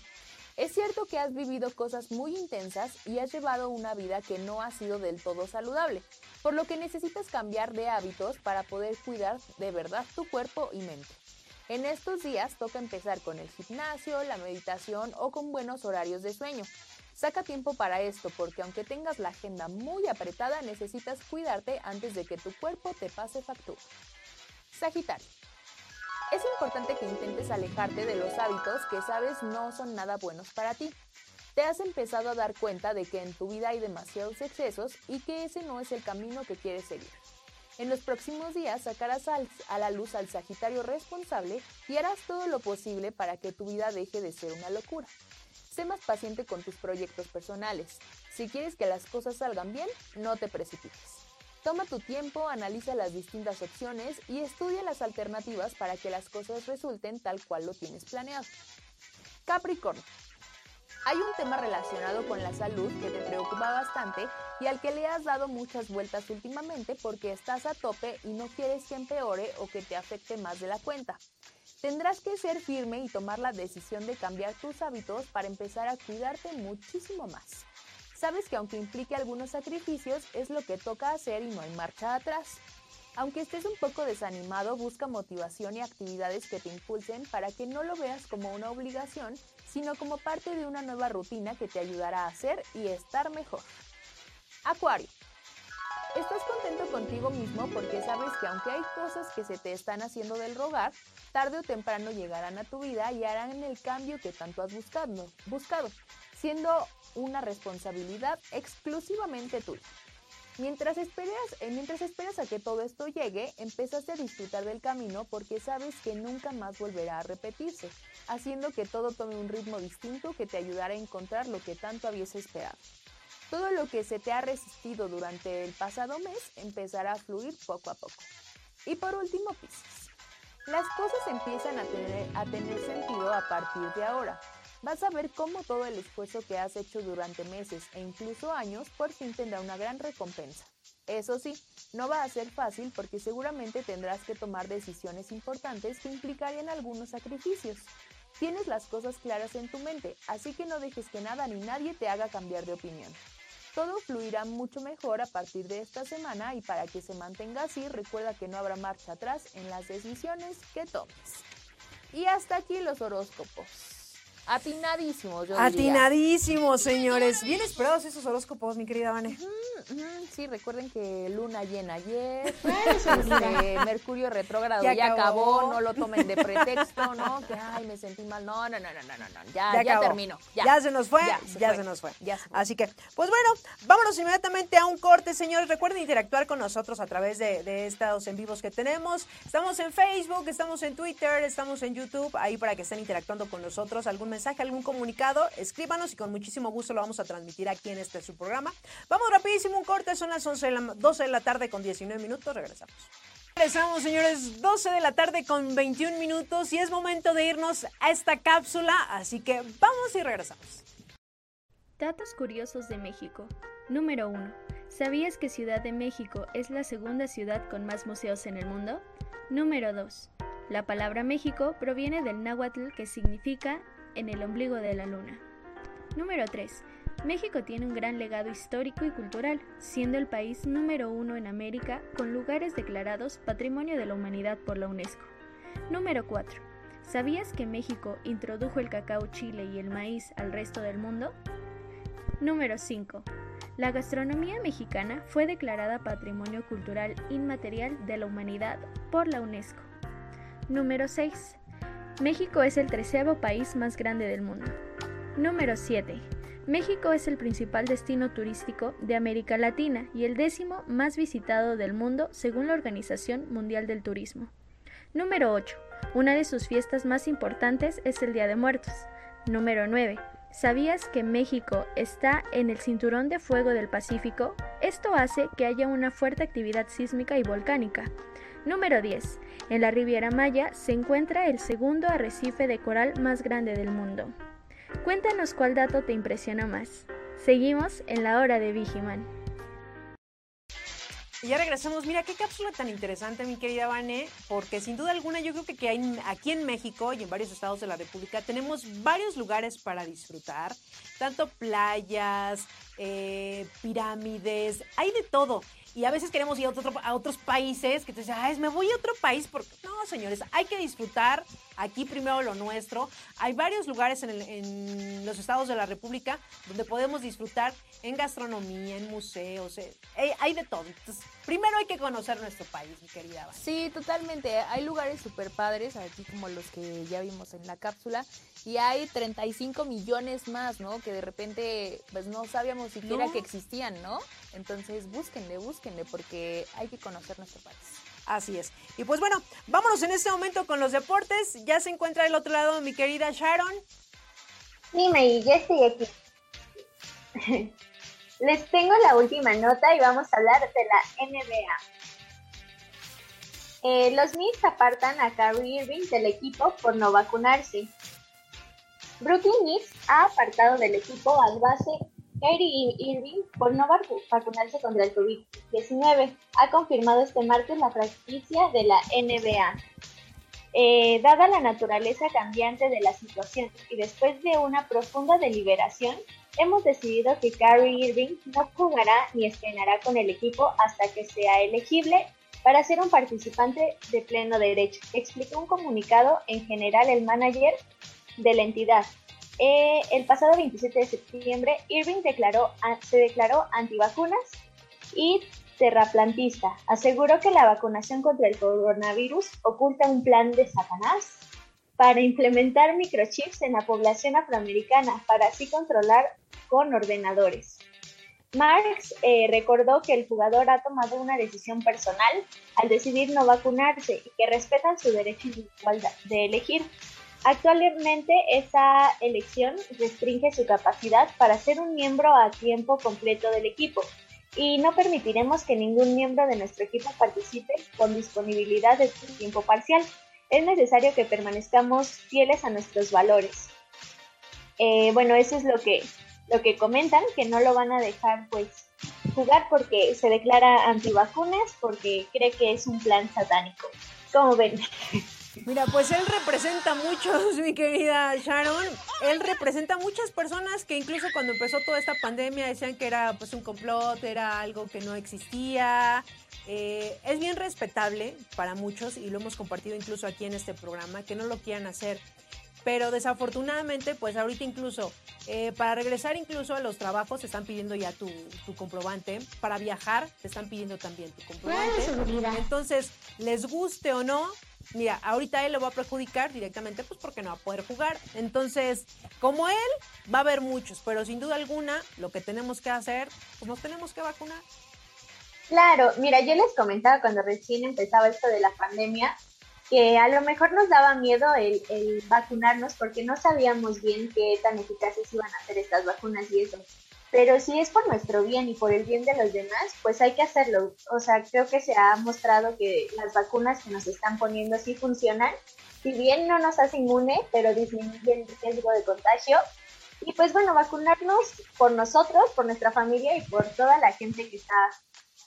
Es cierto que has vivido cosas muy intensas y has llevado una vida que no ha sido del todo saludable, por lo que necesitas cambiar de hábitos para poder cuidar de verdad tu cuerpo y mente. En estos días toca empezar con el gimnasio, la meditación o con buenos horarios de sueño. Saca tiempo para esto porque aunque tengas la agenda muy apretada necesitas cuidarte antes de que tu cuerpo te pase factura. Sagitario. Es importante que intentes alejarte de los hábitos que sabes no son nada buenos para ti. Te has empezado a dar cuenta de que en tu vida hay demasiados excesos y que ese no es el camino que quieres seguir. En los próximos días sacarás a la luz al Sagitario responsable y harás todo lo posible para que tu vida deje de ser una locura. Sé más paciente con tus proyectos personales. Si quieres que las cosas salgan bien, no te precipites. Toma tu tiempo, analiza las distintas opciones y estudia las alternativas para que las cosas resulten tal cual lo tienes planeado. Capricornio. Hay un tema relacionado con la salud que te preocupa bastante y al que le has dado muchas vueltas últimamente porque estás a tope y no quieres que empeore o que te afecte más de la cuenta. Tendrás que ser firme y tomar la decisión de cambiar tus hábitos para empezar a cuidarte muchísimo más. Sabes que aunque implique algunos sacrificios, es lo que toca hacer y no hay marcha atrás. Aunque estés un poco desanimado, busca motivación y actividades que te impulsen para que no lo veas como una obligación, sino como parte de una nueva rutina que te ayudará a hacer y estar mejor. Acuario. Estás contento contigo mismo porque sabes que aunque hay cosas que se te están haciendo del rogar, tarde o temprano llegarán a tu vida y harán el cambio que tanto has buscado, buscado siendo una responsabilidad exclusivamente tuya. Mientras esperas, eh, mientras esperas a que todo esto llegue, empezaste a disfrutar del camino porque sabes que nunca más volverá a repetirse, haciendo que todo tome un ritmo distinto que te ayudará a encontrar lo que tanto habías esperado. Todo lo que se te ha resistido durante el pasado mes empezará a fluir poco a poco. Y por último, Pisces. Las cosas empiezan a tener, a tener sentido a partir de ahora. Vas a ver cómo todo el esfuerzo que has hecho durante meses e incluso años por fin tendrá una gran recompensa. Eso sí, no va a ser fácil porque seguramente tendrás que tomar decisiones importantes que implicarían algunos sacrificios. Tienes las cosas claras en tu mente, así que no dejes que nada ni nadie te haga cambiar de opinión. Todo fluirá mucho mejor a partir de esta semana y para que se mantenga así, recuerda que no habrá marcha atrás en las decisiones que tomes. Y hasta aquí los horóscopos. Atinadísimos, yo diría. Atinadísimos, señores. Bien esperados esos horóscopos, mi querida Vane. Sí, recuerden que luna llena ayer, este, Mercurio retrógrado Ya ya, acabó. acabó. no lo tomen de pretexto, ¿no? Que ay, me sentí mal. No, no, no, no, no, no, no. Ya, ya, terminó. Ya. Ya se nos fue, ya, Ya se, nos fue. Ya se fue. Así que, pues bueno, vámonos inmediatamente a un corte, señores. Recuerden interactuar con nosotros a través de, de estos en vivos que tenemos. Estamos en Facebook, estamos en Twitter, estamos en YouTube, ahí para que estén interactuando con nosotros. Algún mensaje, algún comunicado, escríbanos y con muchísimo gusto lo vamos a transmitir aquí en este su programa. Vamos rapidísimo, un corte, son las 11 de la, 12 de la tarde con 19 minutos, regresamos. Regresamos, señores, 12 de la tarde con 21 minutos y es momento de irnos a esta cápsula, así que vamos y regresamos. Datos curiosos de México. Número 1. ¿Sabías que Ciudad de México es la segunda ciudad con más museos en el mundo? Número 2. La palabra México proviene del náhuatl que significa en el ombligo de la luna. Número 3. México tiene un gran legado histórico y cultural, siendo el país número uno en América con lugares declarados Patrimonio de la Humanidad por la UNESCO. Número 4. ¿Sabías que México introdujo el cacao chile y el maíz al resto del mundo? Número 5. La gastronomía mexicana fue declarada Patrimonio Cultural Inmaterial de la Humanidad por la UNESCO. Número 6. México es el treceavo país más grande del mundo. Número 7. México es el principal destino turístico de América Latina y el décimo más visitado del mundo según la Organización Mundial del Turismo. Número 8. Una de sus fiestas más importantes es el Día de Muertos. Número 9. ¿Sabías que México está en el cinturón de fuego del Pacífico? Esto hace que haya una fuerte actividad sísmica y volcánica. Número 10. En la Riviera Maya se encuentra el segundo arrecife de coral más grande del mundo. Cuéntanos cuál dato te impresionó más. Seguimos en la hora de Vigiman. Ya regresamos. Mira, qué cápsula tan interesante, mi querida Vane, porque sin duda alguna yo creo que, aquí en México y en varios estados de la República tenemos varios lugares para disfrutar, tanto playas, eh, pirámides, hay de todo. Y a veces queremos ir a, otro- a otros países que te dicen, "Ay, me voy a otro país porque... No, señores, hay que disfrutar aquí primero lo nuestro. Hay varios lugares en, el- en los estados de la República donde podemos disfrutar en gastronomía, en museos, eh, hay de todo. Entonces, primero hay que conocer nuestro país, mi querida. Sí, totalmente. Hay lugares súper padres, aquí como los que ya vimos en la cápsula, y hay 35 millones más, ¿no? Que de repente pues no sabíamos siquiera No. que existían, ¿no? Entonces búsquenle, búsquenle, porque hay que conocer nuestro país. Así es. Y pues bueno, vámonos en este momento con los deportes. Ya se encuentra del otro lado mi querida Sharon. Dime, y ya estoy aquí. Les tengo la última nota y vamos a hablar de la NBA. Eh, los Knicks apartan a Kyrie Irving del equipo por no vacunarse. Brooklyn Knicks ha apartado del equipo al base Kyrie Irving por no vacunarse contra el COVID-19. Ha confirmado este martes la franquicia de la NBA. Eh, dada la naturaleza cambiante de la situación y después de una profunda deliberación, hemos decidido que Kyrie Irving no jugará ni estrenará con el equipo hasta que sea elegible para ser un participante de pleno derecho, explicó un comunicado en general el manager de la entidad. Eh, el pasado 27 de septiembre, Irving declaró, se declaró antivacunas y terraplantista. Aseguró que la vacunación contra el coronavirus oculta un plan de Satanás para implementar microchips en la población afroamericana para así controlar con ordenadores. Marx eh, recordó que el jugador ha tomado una decisión personal al decidir no vacunarse y que respetan su derecho de elegir. Actualmente esa elección restringe su capacidad para ser un miembro a tiempo completo del equipo y no permitiremos que ningún miembro de nuestro equipo participe con disponibilidad de tiempo parcial. Es necesario que permanezcamos fieles a nuestros valores. Eh, bueno, eso es lo que, lo que comentan, que no lo van a dejar pues jugar porque se declara antivacunas, porque cree que es un plan satánico. ¿Cómo ven? Mira, pues él representa muchos, mi querida Sharon. Él representa muchas personas que incluso cuando empezó toda esta pandemia decían que era pues un complot, era algo que no existía. Eh, es bien respetable para muchos y lo hemos compartido incluso aquí en este programa, que no lo quieran hacer. Pero desafortunadamente, pues ahorita incluso, eh, para regresar incluso a los trabajos, te están pidiendo ya tu, tu comprobante. Para viajar, te están pidiendo también tu comprobante. Entonces, les guste o no, mira, ahorita él lo va a perjudicar directamente, pues porque no va a poder jugar. Entonces, como él, va a haber muchos, pero sin duda alguna, lo que tenemos que hacer, pues nos tenemos que vacunar. Claro, mira, yo les comentaba cuando recién empezaba esto de la pandemia, que a lo mejor nos daba miedo el, el vacunarnos porque no sabíamos bien qué tan eficaces iban a ser estas vacunas y eso pero si es por nuestro bien y por el bien de los demás, pues hay que hacerlo. O sea, creo que se ha mostrado que las vacunas que nos están poniendo sí funcionan. Si bien no nos hace inmune, pero disminuye el riesgo de contagio. Y pues bueno, vacunarnos por nosotros, por nuestra familia y por toda la gente que está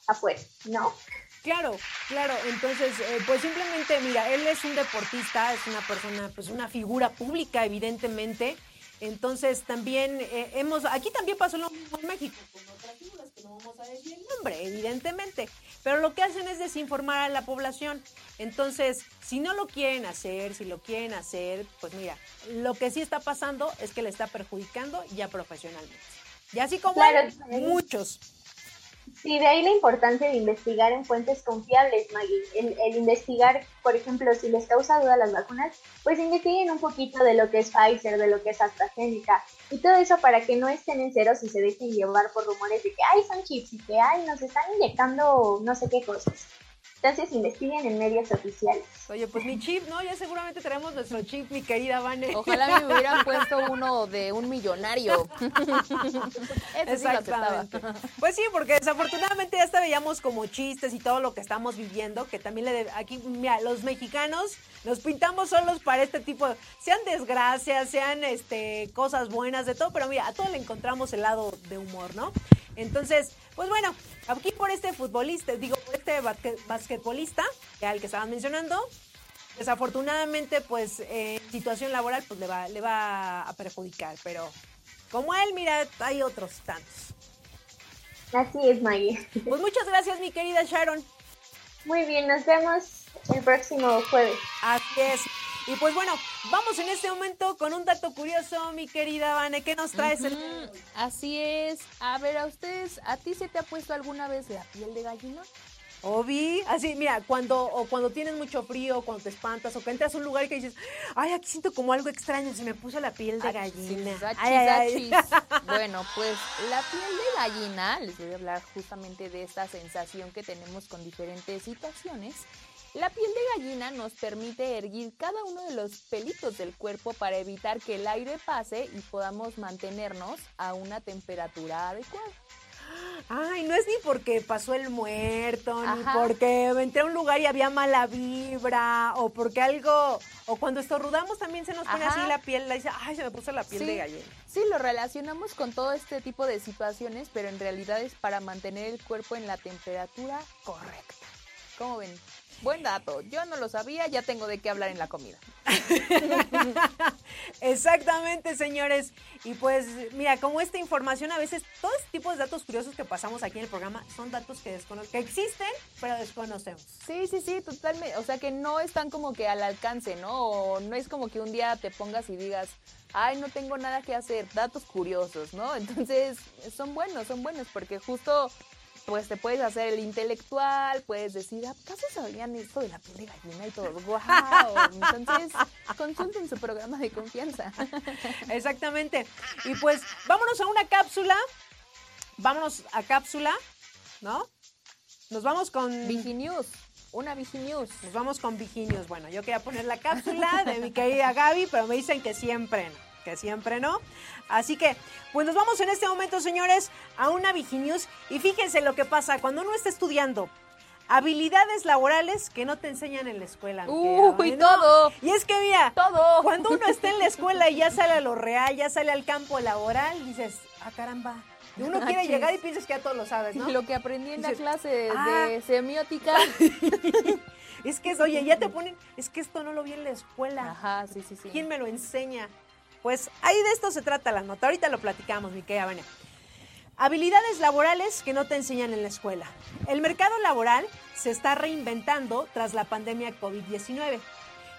afuera, ¿no? Claro, claro. Entonces, eh, pues simplemente, mira, él es un deportista, es una persona, pues una figura pública, evidentemente entonces también eh, hemos, aquí también pasó lo mismo en México, con otras figuras que no vamos a decir el nombre, evidentemente, pero lo que hacen es desinformar a la población. Entonces, si no lo quieren hacer, si lo quieren hacer, pues mira, lo que sí está pasando es que le está perjudicando ya profesionalmente. Y así como muchos. Sí, de ahí la importancia de investigar en fuentes confiables, Maggie. El, investigar, por ejemplo, si les causa duda las vacunas, pues investiguen un poquito de lo que es Pfizer, de lo que es AstraZeneca y todo eso para que no estén en ceros y se dejen llevar por rumores de que, ay, son chips y que, ay, nos están inyectando no sé qué cosas. Entonces investiguen en medios oficiales. Oye, pues mi chip, ¿no? Ya seguramente tenemos nuestro chip, mi querida Vane. Ojalá me hubieran puesto uno de un millonario. Exactamente. pues sí, porque desafortunadamente ya hasta veíamos como chistes y todo lo que estamos viviendo, que también le aquí, mira, los mexicanos nos pintamos solos para este tipo, de, sean desgracias, sean este cosas buenas, de todo, pero mira, a todo le encontramos el lado de humor, ¿no? Entonces, pues bueno, aquí por este futbolista, digo, por este basquetbolista, que al que estaban mencionando, desafortunadamente, pues en situación laboral, pues le va, le va a perjudicar, pero como él, mira, hay otros tantos. Así es, Maggie. Pues muchas gracias, mi querida Sharon. Muy bien, nos vemos el próximo jueves. Así es. Y pues bueno, vamos en este momento con un dato curioso, mi querida Vane. ¿Qué nos traes? Así es. A ver, a ustedes, ¿a ti se te ha puesto alguna vez la piel de gallina? Obi, así, mira, cuando, o cuando tienes mucho frío, cuando te espantas, o que entras a un lugar y que dices, ay, aquí siento como algo extraño, se me puso la piel de gallina. bueno, pues la piel de gallina, les voy a hablar justamente de esta sensación que tenemos con diferentes situaciones La piel de gallina nos permite erguir cada uno de los pelitos del cuerpo para evitar que el aire pase y podamos mantenernos a una temperatura adecuada. Ay, no es ni porque pasó el muerto, ni porque entré a un lugar y había mala vibra, o porque algo, o cuando estornudamos también se nos pone Ajá. así la piel, la dice, ay, se me puso la piel Sí. de gallina. Sí, lo relacionamos con todo este tipo de situaciones, pero en realidad es para mantener el cuerpo en la temperatura correcta. ¿Cómo ven? Buen dato. Yo no lo sabía, ya tengo de qué hablar en la comida. Exactamente, señores. Y pues, mira, como esta información, a veces, todo este tipo de datos curiosos que pasamos aquí en el programa son datos que, que existen, pero desconocemos. Sí, sí, sí, totalmente. O sea que no están como que al alcance, ¿no? O no es como que un día te pongas y digas, ay, no tengo nada que hacer, datos curiosos, ¿no? Entonces, son buenos, son buenos, porque justo, pues te puedes hacer el intelectual, puedes decir, ¿acaso sabían esto de la piel de gallina y todo? ¡Wow! Entonces, consulten su programa de confianza. Exactamente. Y pues, vámonos a una cápsula. Vámonos a cápsula, ¿no? Nos vamos con. Viginews, una Viginews. Nos vamos con Viginios. Bueno, yo quería poner la cápsula de mi querida Gaby, pero me dicen que siempre no. Que siempre no. Así que, pues nos vamos en este momento, señores, a una Viginews. Y fíjense lo que pasa cuando uno está estudiando. Habilidades laborales que no te enseñan en la escuela. Uy, Gaby. todo. Y es que mira, Todo. cuando uno está en la escuela y ya sale a lo real, ya sale al campo laboral, dices, ah, caramba. Y uno quiere llegar y piensas que ya todo lo sabes, ¿no? Lo que aprendí en la Dices, clase de, "Ah". de semiótica. Es que, oye, ya te ponen, es que esto no lo vi en la escuela. Ajá, sí, sí, sí. ¿Quién me lo enseña? Pues ahí de esto se trata la nota. Ahorita lo platicamos, mi querida Vania. Habilidades laborales que no te enseñan en la escuela. El mercado laboral se está reinventando tras la pandemia COVID-19.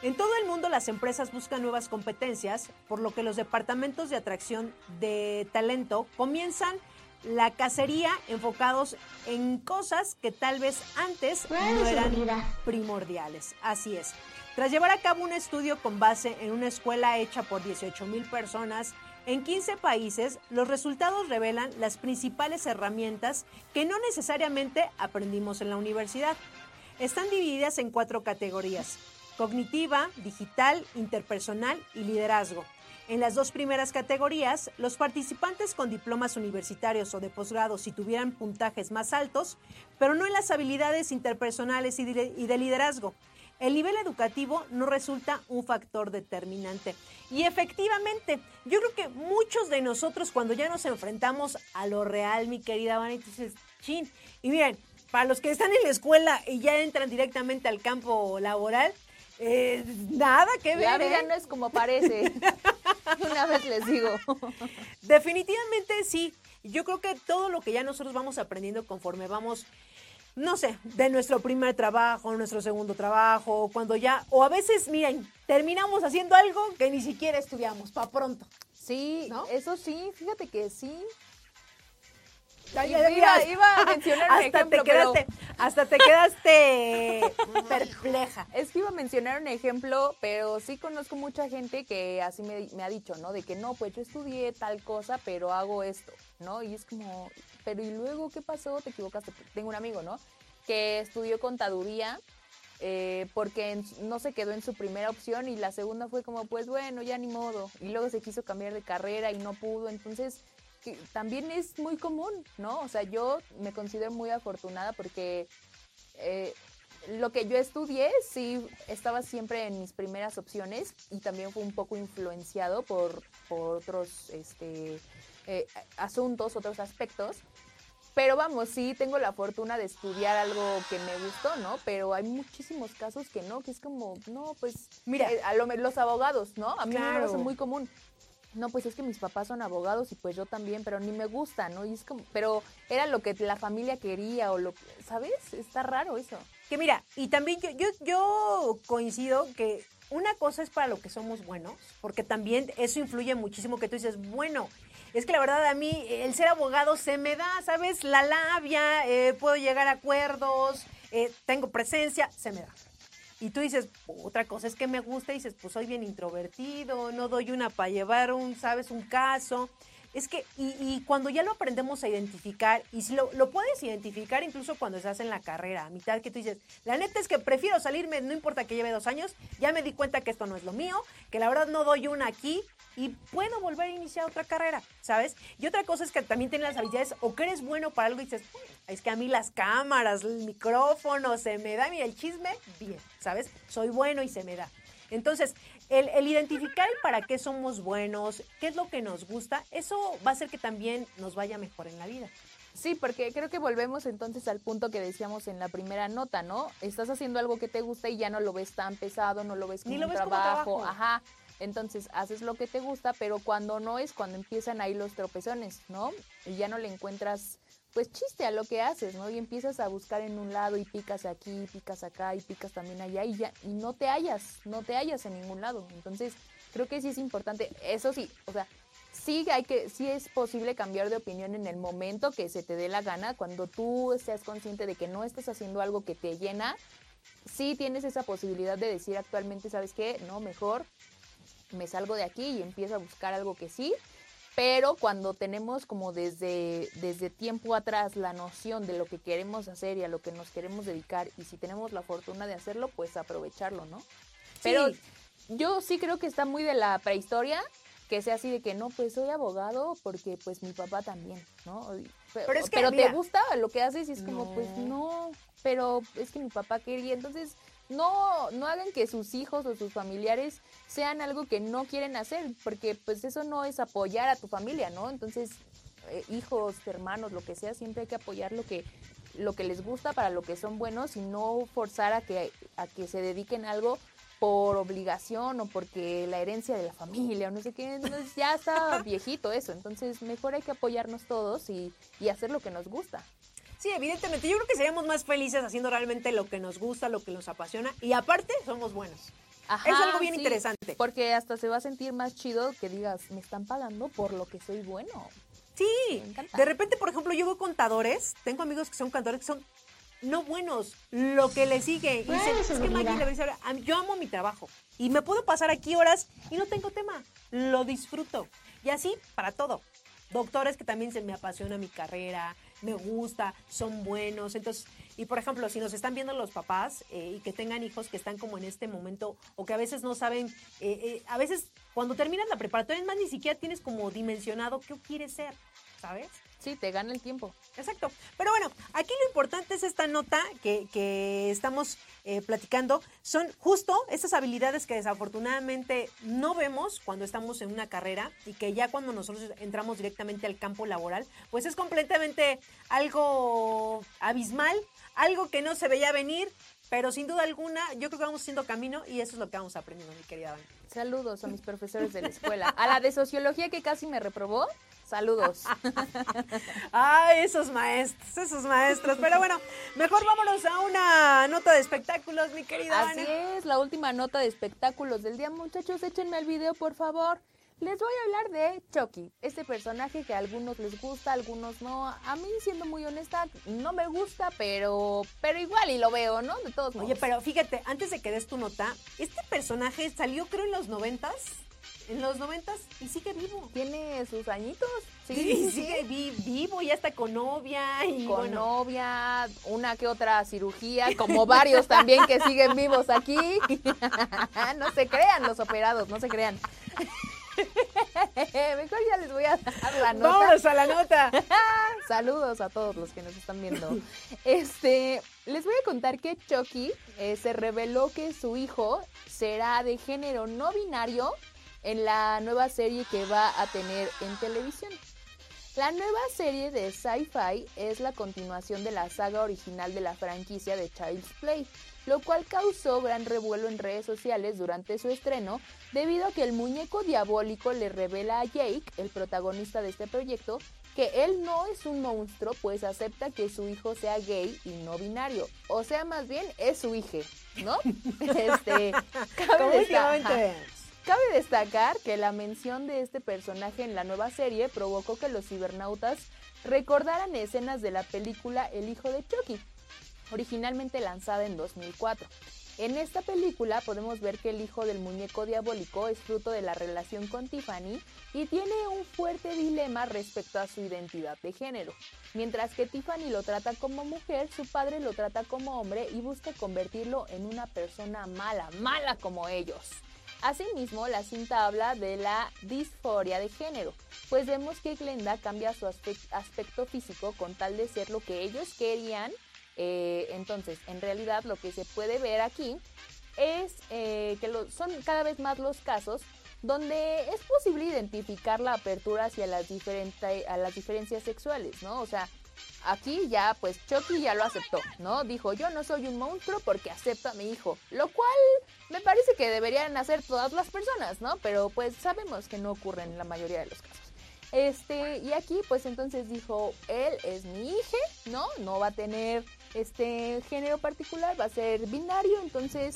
En todo el mundo las empresas buscan nuevas competencias, por lo que los departamentos de atracción de talento comienzan la cacería enfocados en cosas que tal vez antes no eran primordiales. Así es. Tras llevar a cabo un estudio con base en una escuela hecha por 18 mil personas en 15 países, los resultados revelan las principales herramientas que no necesariamente aprendimos en la universidad. Están divididas en cuatro categorías, cognitiva, digital, interpersonal y liderazgo. En las dos primeras categorías, los participantes con diplomas universitarios o de posgrado si tuvieran puntajes más altos, pero no en las habilidades interpersonales y de liderazgo. El nivel educativo no resulta un factor determinante. Y efectivamente, yo creo que muchos de nosotros cuando ya nos enfrentamos a lo real, mi querida Vani, dices, chin. Y miren, para los que están en la escuela y ya entran directamente al campo laboral, eh, nada que ver. La vida ¿eh? no es como parece. Una vez les digo. Definitivamente sí. Yo creo que todo lo que ya nosotros vamos aprendiendo conforme vamos, no sé, de nuestro primer trabajo, nuestro segundo trabajo, cuando ya, o a veces, miren, terminamos haciendo algo que ni siquiera estudiamos, para pronto. Sí, ¿No? eso sí, fíjate que sí. Ya, Iba- ya, mira, iba a mencionar un hasta ejemplo, te quedaste, hasta te quedaste perpleja. Es que iba a mencionar un ejemplo, pero sí conozco mucha gente que así me, me ha dicho, ¿no? De que no, pues yo estudié tal cosa, pero hago esto, ¿no? Y es como, pero ¿y luego qué pasó? Te equivocaste. Tengo un amigo, ¿no? Que estudió contaduría eh, porque en no se quedó en su primera opción y la segunda fue como, pues bueno, ya ni modo. Y luego se quiso cambiar de carrera y no pudo. Entonces, que también es muy común, ¿no? O sea, yo me considero muy afortunada porque eh, lo que yo estudié sí estaba siempre en mis primeras opciones y también fue un poco influenciado por, por otros este, eh, asuntos, otros aspectos. Pero vamos, sí tengo la fortuna de estudiar algo que me gustó, ¿no? Pero hay muchísimos casos que no, que es como, no, pues, Mira. eh, a lo me- los abogados, ¿no? A mí me Claro. parece muy común. No, pues es que mis papás son abogados y pues yo también, pero ni me gusta, ¿no? Y es como, pero era lo que la familia quería o lo, ¿sabes? Está raro eso. Que mira, y también yo, yo, yo coincido que una cosa es para lo que somos buenos, porque también eso influye muchísimo que tú dices, bueno, es que la verdad a mí el ser abogado se me da, ¿sabes? La labia, eh, puedo llegar a acuerdos, eh, tengo presencia, se me da. Y tú dices, otra cosa es que me gusta, y dices, pues soy bien introvertido, no doy una para llevar un, ¿sabes? Un caso. Es que, y, cuando ya lo aprendemos a identificar, y si lo, lo puedes identificar incluso cuando estás en la carrera, a mitad que tú dices, la neta es que prefiero salirme, no importa que lleve dos años, ya me di cuenta que esto no es lo mío, que la verdad no doy una aquí y puedo volver a iniciar otra carrera, ¿sabes? Y otra cosa es que también tienes las habilidades o que eres bueno para algo y dices, "Bueno, es que a mí las cámaras, el micrófono, se me da, mira, el chisme, bien, ¿sabes? Soy bueno y se me da. Entonces, el, el identificar el para qué somos buenos, qué es lo que nos gusta, eso va a hacer que también nos vaya mejor en la vida. Sí, porque creo que volvemos entonces al punto que decíamos en la primera nota, ¿no? Estás haciendo algo que te gusta y ya no lo ves tan pesado, no lo ves como Ni lo como trabajo, trabajo. ajá. Entonces haces lo que te gusta, pero cuando no es cuando empiezan ahí los tropezones, ¿no? Y ya no le encuentras pues chiste a lo que haces, ¿no? Y empiezas a buscar en un lado y picas aquí, picas acá y picas también allá y ya y no te hallas, no te hallas en ningún lado. Entonces, creo que sí es importante, eso sí, o sea, sí hay que sí es posible cambiar de opinión en el momento que se te dé la gana cuando tú seas consciente de que no estás haciendo algo que te llena sí tienes esa posibilidad de decir actualmente sabes qué no mejor me salgo de aquí y empiezo a buscar algo que sí pero cuando tenemos como desde, desde tiempo atrás la noción de lo que queremos hacer y a lo que nos queremos dedicar y si tenemos la fortuna de hacerlo, pues aprovecharlo, ¿no? Pero Sí. yo sí creo que está muy de la prehistoria, que sea así de que no, pues soy abogado porque pues mi papá también, ¿no? Pero, Pero es que, pero mira, te gusta lo que haces y es como, pues no, pero es que mi papá quería, entonces no, no hagan que sus hijos o sus familiares sean algo que no quieren hacer, porque pues eso no es apoyar a tu familia, ¿no? Entonces, eh, hijos, hermanos, lo que sea, siempre hay que apoyar lo que lo que les gusta para lo que son buenos y no forzar a que a que se dediquen algo por obligación o porque la herencia de la familia o no sé qué, ya está viejito eso, entonces mejor hay que apoyarnos todos y, y hacer lo que nos gusta. Sí, evidentemente. Yo creo que seríamos más felices haciendo realmente lo que nos gusta, lo que nos apasiona. Y aparte, somos buenos. Ajá, es algo bien sí, interesante. Porque hasta se va a sentir más chido que digas, me están pagando por lo que soy bueno. Sí. Me encanta. De repente, por ejemplo, yo veo contadores. Tengo amigos que son contadores que son no buenos. Lo que le sigue. Y dicen, es que Maggie, vida. le voy a decir, "A mí- yo amo mi trabajo. Y me puedo pasar aquí horas y no tengo tema. Lo disfruto. Y así para todo. Doctores que también se me apasiona mi carrera, me gusta, son buenos. Entonces, y por ejemplo, si nos están viendo los papás eh, y que tengan hijos que están como en este momento o que a veces no saben, eh, eh, a veces cuando terminas la preparatoria, es más, ni siquiera tienes como dimensionado qué quieres ser, ¿sabes? Sí, te gana el tiempo. Exacto. Pero bueno, aquí lo importante es esta nota que, que estamos eh, platicando. Son justo esas habilidades que desafortunadamente no vemos cuando estamos en una carrera y que ya cuando nosotros entramos directamente al campo laboral, pues es completamente algo abismal, algo que no se veía venir, pero sin duda alguna yo creo que vamos haciendo camino y eso es lo que vamos aprendiendo, mi querida Dani. Saludos a mis profesores de la escuela. A la de sociología que casi me reprobó, saludos. Ay, esos maestros, esos maestros. Pero bueno, mejor vámonos a una nota de espectáculos, mi querida Así es, la última nota de espectáculos del día. Muchachos, échenme el video, por favor. Les voy a hablar de Chucky, este personaje que a algunos les gusta, a algunos no. A mí, siendo muy honesta, no me gusta, pero, pero igual y lo veo, ¿no? De todos modos. Oye, pero fíjate, antes de que des tu nota, este personaje salió creo en los noventas, en los noventas y sigue vivo. Tiene sus añitos, sí, Sí, sí, sí. sigue vi- vivo y hasta con novia y Con bueno. novia, una que otra cirugía, como varios también que siguen vivos aquí. no se crean los operados, no se crean. Mejor ya les voy a dar la nota. Vámonos a la nota. Saludos a todos los que nos están viendo. Este, les voy a contar que Chucky eh, se reveló que su hijo será de género no binario en la nueva serie que va a tener en televisión. La nueva serie de Sci-Fi es la continuación de la saga original de la franquicia de Child's Play, lo cual causó gran revuelo en redes sociales durante su estreno, debido a que el muñeco diabólico le revela a Jake, el protagonista de este proyecto, que él no es un monstruo, pues acepta que su hijo sea gay y no binario. O sea, más bien es su hija, ¿no? Este, cabe Cabe destacar que la mención de este personaje en la nueva serie provocó que los cibernautas recordaran escenas de la película El hijo de Chucky, originalmente lanzada en 2004. En esta película podemos ver que el hijo del muñeco diabólico es fruto de la relación con Tiffany y tiene un fuerte dilema respecto a su identidad de género. Mientras que Tiffany lo trata como mujer, su padre lo trata como hombre y busca convertirlo en una persona mala, mala como ellos. Asimismo, la cinta habla de la disforia de género, pues vemos que Glenda cambia su aspecto físico con tal de ser lo que ellos querían. Eh, entonces, en realidad lo que se puede ver aquí es eh, que son cada vez más los casos donde es posible identificar la apertura hacia las, las diferencias sexuales, ¿no? O sea, aquí ya, pues Chucky ya lo aceptó, ¿no? Dijo, yo no soy un monstruo porque acepto a mi hijo, lo cual me parece que deberían hacer todas las personas, ¿no? Pero pues sabemos que no ocurre en la mayoría de los casos. Este, y aquí pues entonces dijo, él es mi hija, ¿no? No va a tener este género particular, va a ser binario, entonces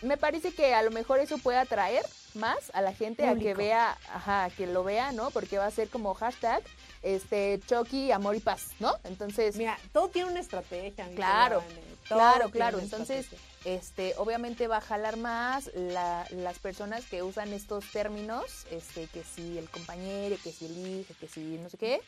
me parece que a lo mejor eso puede atraer más a la gente a que vea, ajá, a que lo vea, ¿no? Porque va a ser como hashtag este Chucky, amor y paz, ¿no? Entonces, mira, todo tiene una estrategia. Claro, claro, claro. Entonces, este, obviamente va a jalar más las personas que usan estos términos, este, que si el compañero, que si el hijo, que si no sé qué.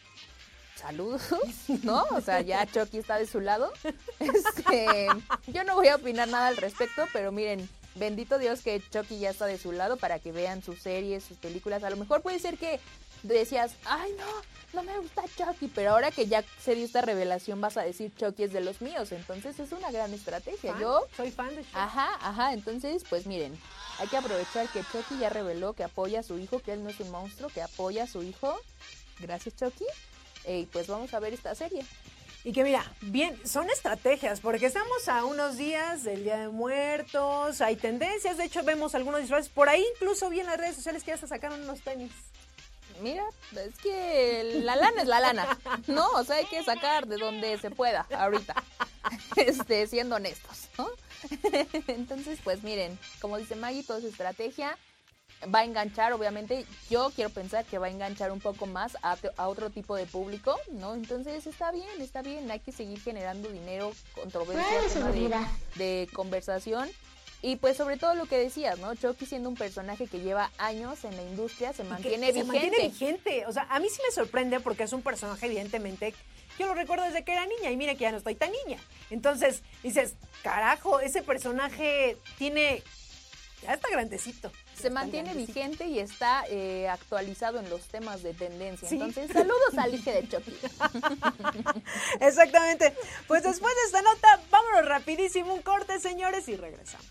Saludos, ¿no? O sea, ya Chucky está de su lado. Este, yo no voy a opinar nada al respecto, pero miren, bendito Dios que Chucky ya está de su lado para que vean sus series, sus películas. A lo mejor puede ser que decías, ay no, no me gusta Chucky, pero ahora que ya se dio esta revelación vas a decir Chucky es de los míos, entonces es una gran estrategia. Yo soy fan de Chucky. Ajá, ajá, entonces pues miren, hay que aprovechar que Chucky ya reveló que apoya a su hijo, que él no es un monstruo, que apoya a su hijo. Gracias Chucky. Y pues vamos a ver esta serie. Y que mira, bien, son estrategias, porque estamos a unos días del Día de Muertos, hay tendencias, de hecho vemos algunos disfraces, por ahí incluso vi en las redes sociales que ya se sacaron unos tenis mira, es que la lana es la lana, ¿no? O sea, hay que sacar de donde se pueda ahorita, este, siendo honestos, ¿no? Entonces, pues miren, como dice Maggie, toda su estrategia va a enganchar, obviamente, yo quiero pensar que va a enganchar un poco más a, otro tipo de público, ¿no? Entonces está bien, está bien, hay que seguir generando dinero, controversia, de, de conversación y pues sobre todo lo que decías, ¿no? Chucky siendo un personaje que lleva años en la industria, se mantiene vigente. Se mantiene vigente. O sea, a mí sí me sorprende porque es un personaje evidentemente, yo lo recuerdo desde que era niña y mire que ya no estoy tan niña. Entonces dices, carajo, ese personaje tiene, ya está grandecito. Se mantiene vigente y está eh, actualizado en los temas de tendencia. Entonces, saludos al hijo de Chucky. Exactamente. Pues después de esta nota, rapidísimo un corte, señores, y regresamos.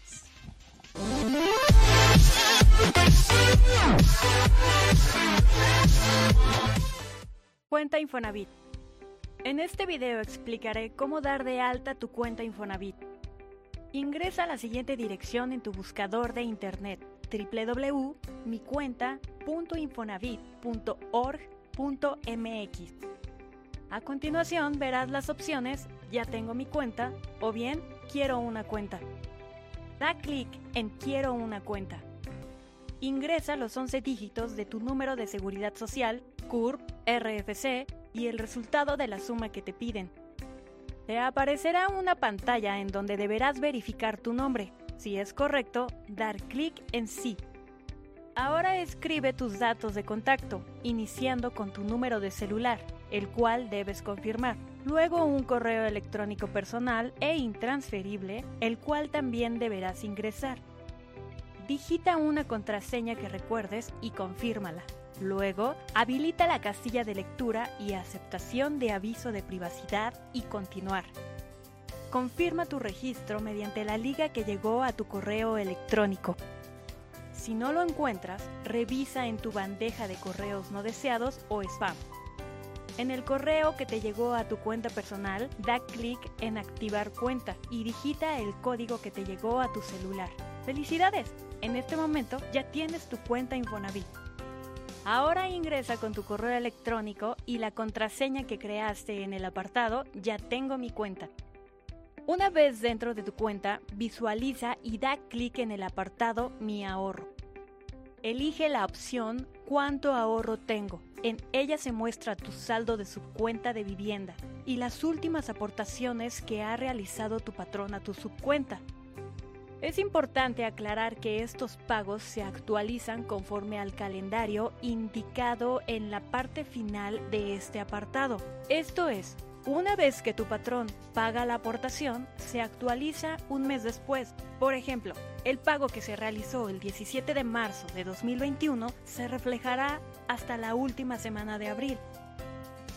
Cuenta Infonavit. En este video explicaré cómo dar de alta tu cuenta Infonavit. Ingresa a la siguiente dirección en tu buscador de internet www.micuenta.infonavit.org.mx. A continuación verás las opciones Ya tengo mi cuenta o bien Quiero una cuenta. Da clic en Quiero una cuenta. Ingresa los 11 dígitos de tu número de seguridad social, CURP, RFC y el resultado de la suma que te piden. Te aparecerá una pantalla en donde deberás verificar tu nombre. Si es correcto, dar clic en Sí. Ahora escribe tus datos de contacto, iniciando con tu número de celular, el cual debes confirmar. Luego un correo electrónico personal e intransferible, el cual también deberás ingresar. Digita una contraseña que recuerdes y confírmala. Luego, habilita la casilla de lectura y aceptación de aviso de privacidad y continuar. Confirma tu registro mediante la liga que llegó a tu correo electrónico. Si no lo encuentras, revisa en tu bandeja de correos no deseados o spam. En el correo que te llegó a tu cuenta personal, da clic en Activar cuenta y digita el código que te llegó a tu celular. ¡Felicidades! En este momento ya tienes tu cuenta Infonavit. Ahora ingresa con tu correo electrónico y la contraseña que creaste en el apartado Ya tengo mi cuenta. Una vez dentro de tu cuenta, visualiza y da clic en el apartado Mi ahorro. Elige la opción Cuánto ahorro tengo. En ella se muestra tu saldo de subcuenta de vivienda y las últimas aportaciones que ha realizado tu patrón a tu subcuenta. Es importante aclarar que estos pagos se actualizan conforme al calendario indicado en la parte final de este apartado. Esto es, una vez que tu patrón paga la aportación, se actualiza un mes después. Por ejemplo, el pago que se realizó el 17 de marzo de 2021 se reflejará hasta la última semana de abril.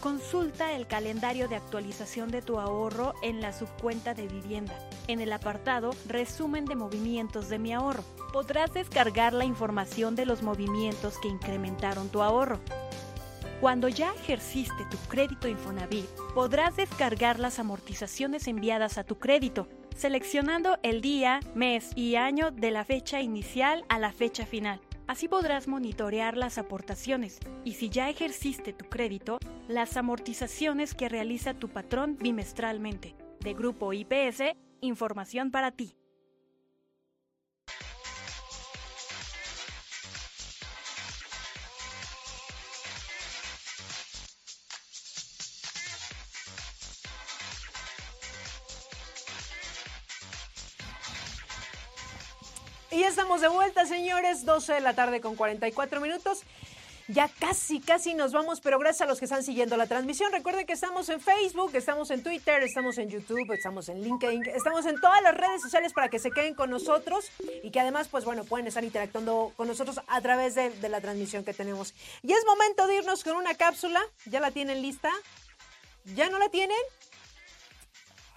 Consulta el calendario de actualización de tu ahorro en la subcuenta de vivienda. En el apartado Resumen de movimientos de mi ahorro, podrás descargar la información de los movimientos que incrementaron tu ahorro. Cuando ya ejerciste tu crédito Infonavit, podrás descargar las amortizaciones enviadas a tu crédito, seleccionando el día, mes y año de la fecha inicial a la fecha final. Así podrás monitorear las aportaciones y si ya ejerciste tu crédito, las amortizaciones que realiza tu patrón bimestralmente. De Grupo IPS, información para ti. Y ya estamos de vuelta, señores. 12 de la tarde con 44 minutos. Ya casi, casi nos vamos, pero gracias a los que están siguiendo la transmisión. Recuerden que estamos en Facebook, estamos en Twitter, estamos en YouTube, estamos en LinkedIn, estamos en todas las redes sociales para que se queden con nosotros y que además, pues bueno, pueden estar interactuando con nosotros a través de, de la transmisión que tenemos. Y es momento de irnos con una cápsula. ¿Ya la tienen lista? ¿Ya no la tienen?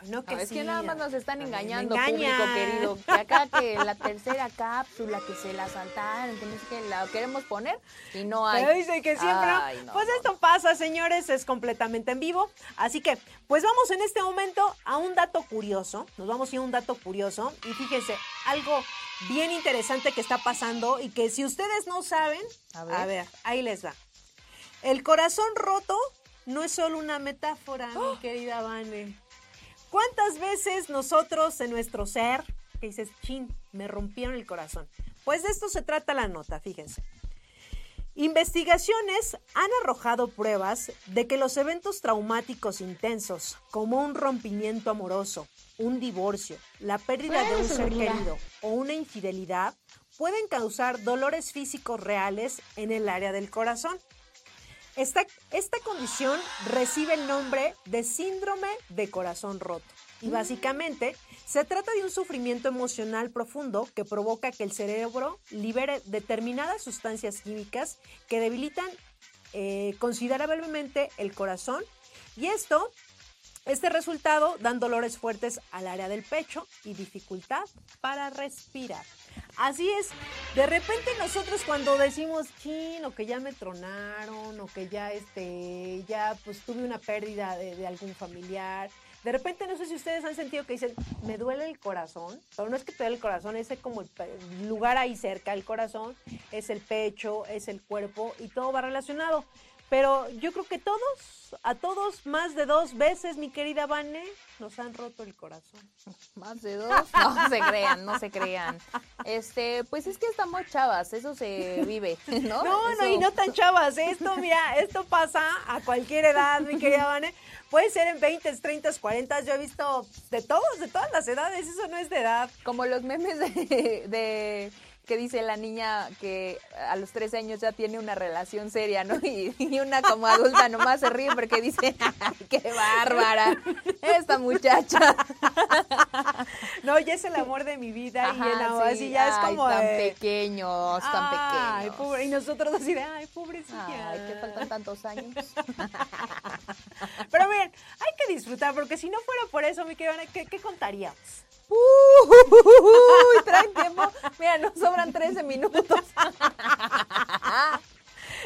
No, que es sí, que nada más nos están engañando, engañan. público querido. Que acá que la tercera cápsula, que se la saltaron, que no sé qué, la queremos poner y no hay. Pero dice que siempre. no. Ay, no, pues esto pasa, señores, es completamente en vivo. Así que, pues vamos en este momento a un dato curioso. Nos vamos a ir a un dato curioso. Y fíjense, algo bien interesante que está pasando y que si ustedes no saben, A a ver. ver, ahí les va. El corazón roto no es solo una metáfora, ¡Oh! mi querida Vane. ¿Cuántas veces nosotros en nuestro ser, que dices, chin, me rompieron el corazón? Pues de esto se trata la nota, fíjense. Investigaciones han arrojado pruebas de que los eventos traumáticos intensos, como un rompimiento amoroso, un divorcio, la pérdida de un ser querido o una infidelidad, pueden causar dolores físicos reales en el área del corazón. Esta, esta condición recibe el nombre de síndrome de corazón roto. Y básicamente se trata de un sufrimiento emocional profundo que provoca que el cerebro libere determinadas sustancias químicas que debilitan eh, considerablemente el corazón. Y esto, este resultado dan dolores fuertes al área del pecho y dificultad para respirar. Así es, de repente nosotros cuando decimos, chin, o que ya me tronaron, o que ya, este, ya pues tuve una pérdida de, algún familiar, de repente no sé si ustedes han sentido que dicen, me duele el corazón, pero no es que te duele el corazón, es como el lugar ahí cerca, el corazón, es el pecho, es el cuerpo y todo va relacionado. Pero yo creo que todos, a todos más de dos veces, mi querida Vane, nos han roto el corazón. Más de dos. No se crean, no se crean. Este, pues es que estamos chavas, eso se vive, ¿no? No, no, y no tan chavas. Esto, mira, esto pasa a cualquier edad, mi querida Vane. Puede ser en 20, 30, 40. Yo he visto de todos, de todas las edades. Eso no es de edad. Como los memes de, de- que dice la niña que a los 13 años ya tiene una relación seria, ¿no? Y, y una como adulta nomás se ríe porque dice, ¡ay, qué bárbara! Esta muchacha. No, ya es el amor de mi vida y el amor sí, así ya es como tan pequeños, tan Ay, pequeños. pobre- y nosotros así de, ay, pobrecilla. Ay, te faltan tantos años. Pero miren, hay que disfrutar, porque si no fuera por eso, mi querida ¿qué, qué contaríamos? Uy, traen tiempo. Mira, nos sobran 13 minutos.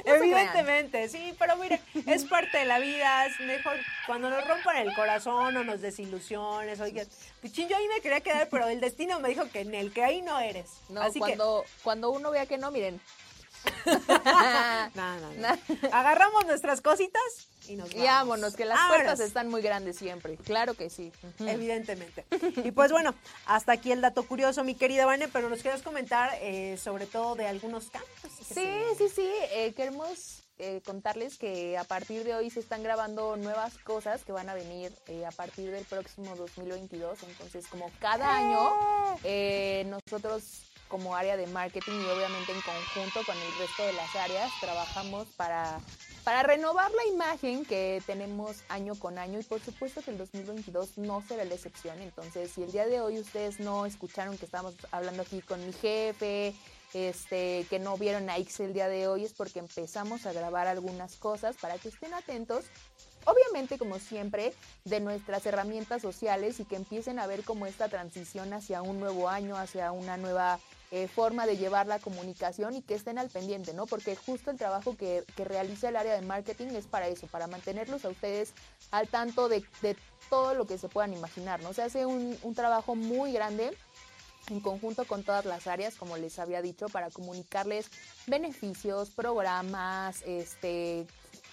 No. Evidentemente, sí, pero miren, es parte de la vida, es mejor cuando nos rompan el corazón o nos desilusiones, oigan, pichín, yo ahí me quería quedar, pero el destino me dijo que en el que ahí no eres. No, Así cuando, cuando uno vea que no, miren. Que, no, no, no. Agarramos nuestras cositas y nos vamos. Y vámonos, que las puertas están muy grandes siempre. Claro que sí. Evidentemente. Y pues bueno, hasta aquí el dato curioso, mi querida Vane, pero nos quieres comentar eh, sobre todo de algunos cambios. que Sí, se- sí, sí. eh, queremos eh, contarles que a partir de hoy se están grabando nuevas cosas que van a venir eh, a partir del próximo 2022. Entonces, como cada año, eh, nosotros como área de marketing y obviamente en conjunto con el resto de las áreas trabajamos para, para renovar la imagen que tenemos año con año y por supuesto que el 2022 no será la excepción. Entonces, si el día de hoy ustedes no escucharon que estamos hablando aquí con mi jefe, este, que no vieron a X el día de hoy es porque empezamos a grabar algunas cosas para que estén atentos. Obviamente, como siempre, de nuestras herramientas sociales y que empiecen a ver como esta transición hacia un nuevo año, hacia una nueva eh, forma de llevar la comunicación y que estén al pendiente, ¿no? Porque justo el trabajo que, que realiza el área de marketing es para eso, para mantenerlos a ustedes al tanto de, de todo lo que se puedan imaginar, ¿no? Se hace un, un trabajo muy grande en conjunto con todas las áreas, como les había dicho, para comunicarles beneficios, programas, este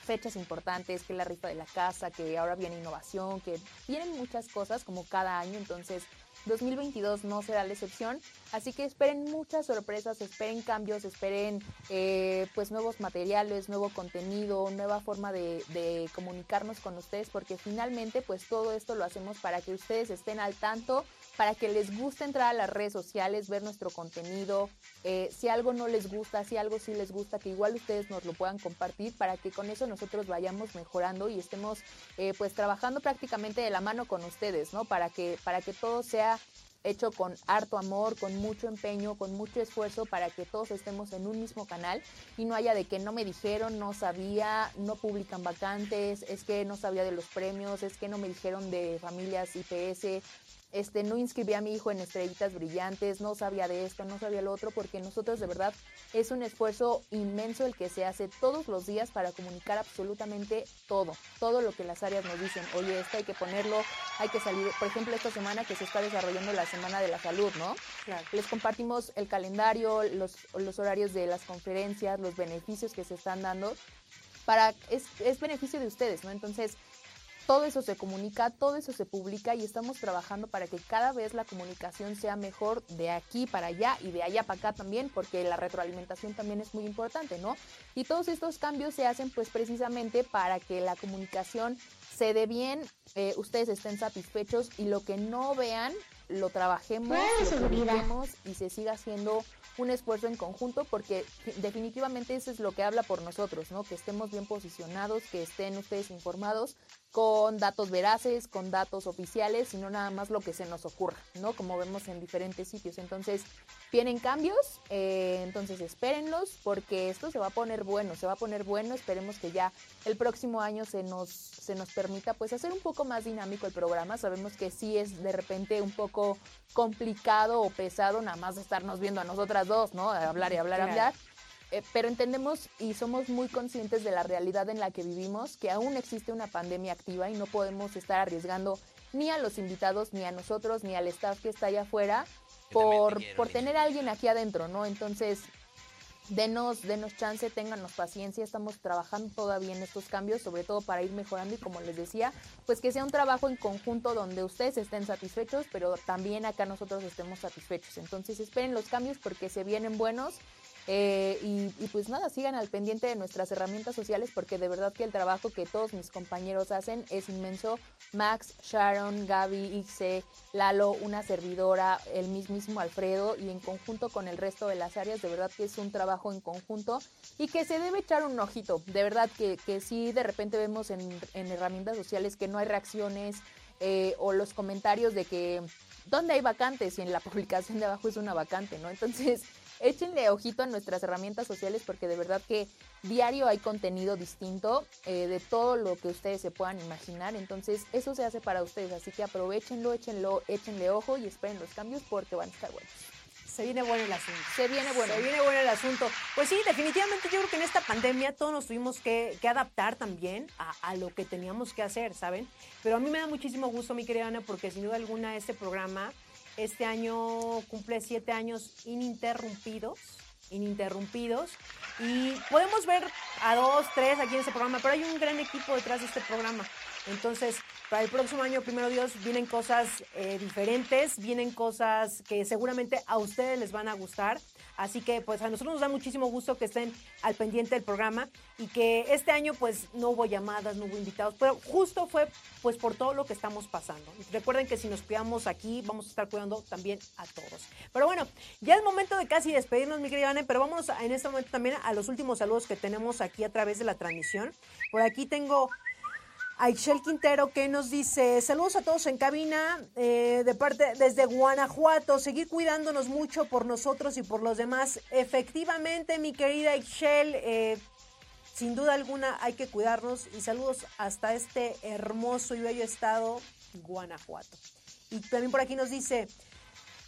fechas importantes, que la rifa de la casa, que ahora viene innovación, que vienen muchas cosas como cada año, entonces 2022 no será la excepción, así que esperen muchas sorpresas, esperen cambios, esperen eh, pues nuevos materiales, nuevo contenido, nueva forma de, de, comunicarnos con ustedes, porque finalmente pues todo esto lo hacemos para que ustedes estén al tanto, para que les guste entrar a las redes sociales, ver nuestro contenido, eh, si algo no les gusta, si algo sí les gusta, que igual ustedes nos lo puedan compartir para que con eso nosotros vayamos mejorando y estemos eh, pues trabajando prácticamente de la mano con ustedes, ¿no? Para que, para que todo sea hecho con harto amor, con mucho empeño, con mucho esfuerzo para que todos estemos en un mismo canal y no haya de que no me dijeron, no sabía, no publican vacantes, es que no sabía de los premios, es que no me dijeron de familias IPS, este, no inscribí a mi hijo en estrellitas brillantes, no sabía de esto, no sabía lo otro, porque nosotros de verdad es un esfuerzo inmenso el que se hace todos los días para comunicar absolutamente todo, todo lo que las áreas nos dicen. Oye, esto hay que ponerlo, hay que salir, por ejemplo, esta semana que se está desarrollando la Semana de la Salud, ¿no? Claro. Les compartimos el calendario, los, los horarios de las conferencias, los beneficios que se están dando, para, es, es beneficio de ustedes, ¿no? Entonces, todo eso se comunica, todo eso se publica y estamos trabajando para que cada vez la comunicación sea mejor de aquí para allá y de allá para acá también, porque la retroalimentación también es muy importante, ¿no? Y todos estos cambios se hacen pues precisamente para que la comunicación se dé bien, eh, ustedes estén satisfechos y lo que no vean lo trabajemos, lo publiquemos y se siga haciendo un esfuerzo en conjunto porque definitivamente eso es lo que habla por nosotros, ¿no? Que estemos bien posicionados, que estén ustedes informados con datos veraces, con datos oficiales y no nada más lo que se nos ocurra, ¿no? Como vemos en diferentes sitios. Entonces, vienen cambios, eh, entonces espérenlos porque esto se va a poner bueno, se va a poner bueno. Esperemos que ya el próximo año se nos, se nos permita pues hacer un poco más dinámico el programa. Sabemos que sí es de repente un poco complicado o pesado nada más estarnos viendo a nosotras dos, ¿no? hablar y hablar, y hablar. Eh, pero entendemos y somos muy conscientes de la realidad en la que vivimos, que aún existe una pandemia activa y no podemos estar arriesgando ni a los invitados, ni a nosotros, ni al staff que está allá afuera por, por tener a alguien aquí adentro, ¿no? Entonces, denos, denos chance, ténganos paciencia, estamos trabajando todavía en estos cambios, sobre todo para ir mejorando y como les decía, pues que sea un trabajo en conjunto donde ustedes estén satisfechos, pero también acá nosotros estemos satisfechos. Entonces esperen los cambios porque se vienen buenos eh, y, y, pues nada, sigan al pendiente de nuestras herramientas sociales porque de verdad que el trabajo que todos mis compañeros hacen es inmenso. Max, Sharon, Gaby, Ixe, Lalo, una servidora, el mismísimo Alfredo y en conjunto con el resto de las áreas, de verdad que es un trabajo en conjunto y que se debe echar un ojito. De verdad que, que sí, de repente vemos en, en herramientas sociales que no hay reacciones eh, o los comentarios de que ¿dónde hay vacantes? Y en la publicación de abajo es una vacante, ¿no? Entonces, échenle ojito a nuestras herramientas sociales porque de verdad que diario hay contenido distinto eh, de todo lo que ustedes se puedan imaginar. Entonces, eso se hace para ustedes. Así que aprovechenlo, échenlo, échenle ojo y esperen los cambios porque van a estar buenos. Se viene bueno el asunto. Se viene bueno. Se viene bueno el asunto. Pues sí, definitivamente yo creo que en esta pandemia todos nos tuvimos que, que adaptar también a, a, lo que teníamos que hacer, ¿saben? Pero a mí me da muchísimo gusto, mi querida Ana, porque sin duda alguna este programa este año cumple siete años ininterrumpidos, ininterrumpidos. Y podemos ver a dos, tres aquí en este programa, pero hay un gran equipo detrás de este programa. Entonces, para el próximo año, primero Dios, vienen cosas eh, diferentes, vienen cosas que seguramente a ustedes les van a gustar. Así que pues a nosotros nos da muchísimo gusto que estén al pendiente del programa y que este año pues no hubo llamadas, no hubo invitados, pero justo fue pues por todo lo que estamos pasando. Recuerden que si nos cuidamos aquí, vamos a estar cuidando también a todos. Pero bueno, ya es momento de casi despedirnos, mi querida Anne, pero vamos en este momento también a los últimos saludos que tenemos aquí a través de la transmisión. Por aquí tengo a Ixchel Quintero que nos dice saludos a todos en cabina eh, de parte desde Guanajuato, seguir cuidándonos mucho por nosotros y por los demás. Efectivamente, mi querida Ixchel, eh, sin duda alguna hay que cuidarnos y saludos hasta este hermoso y bello estado, Guanajuato. Y también por aquí nos dice,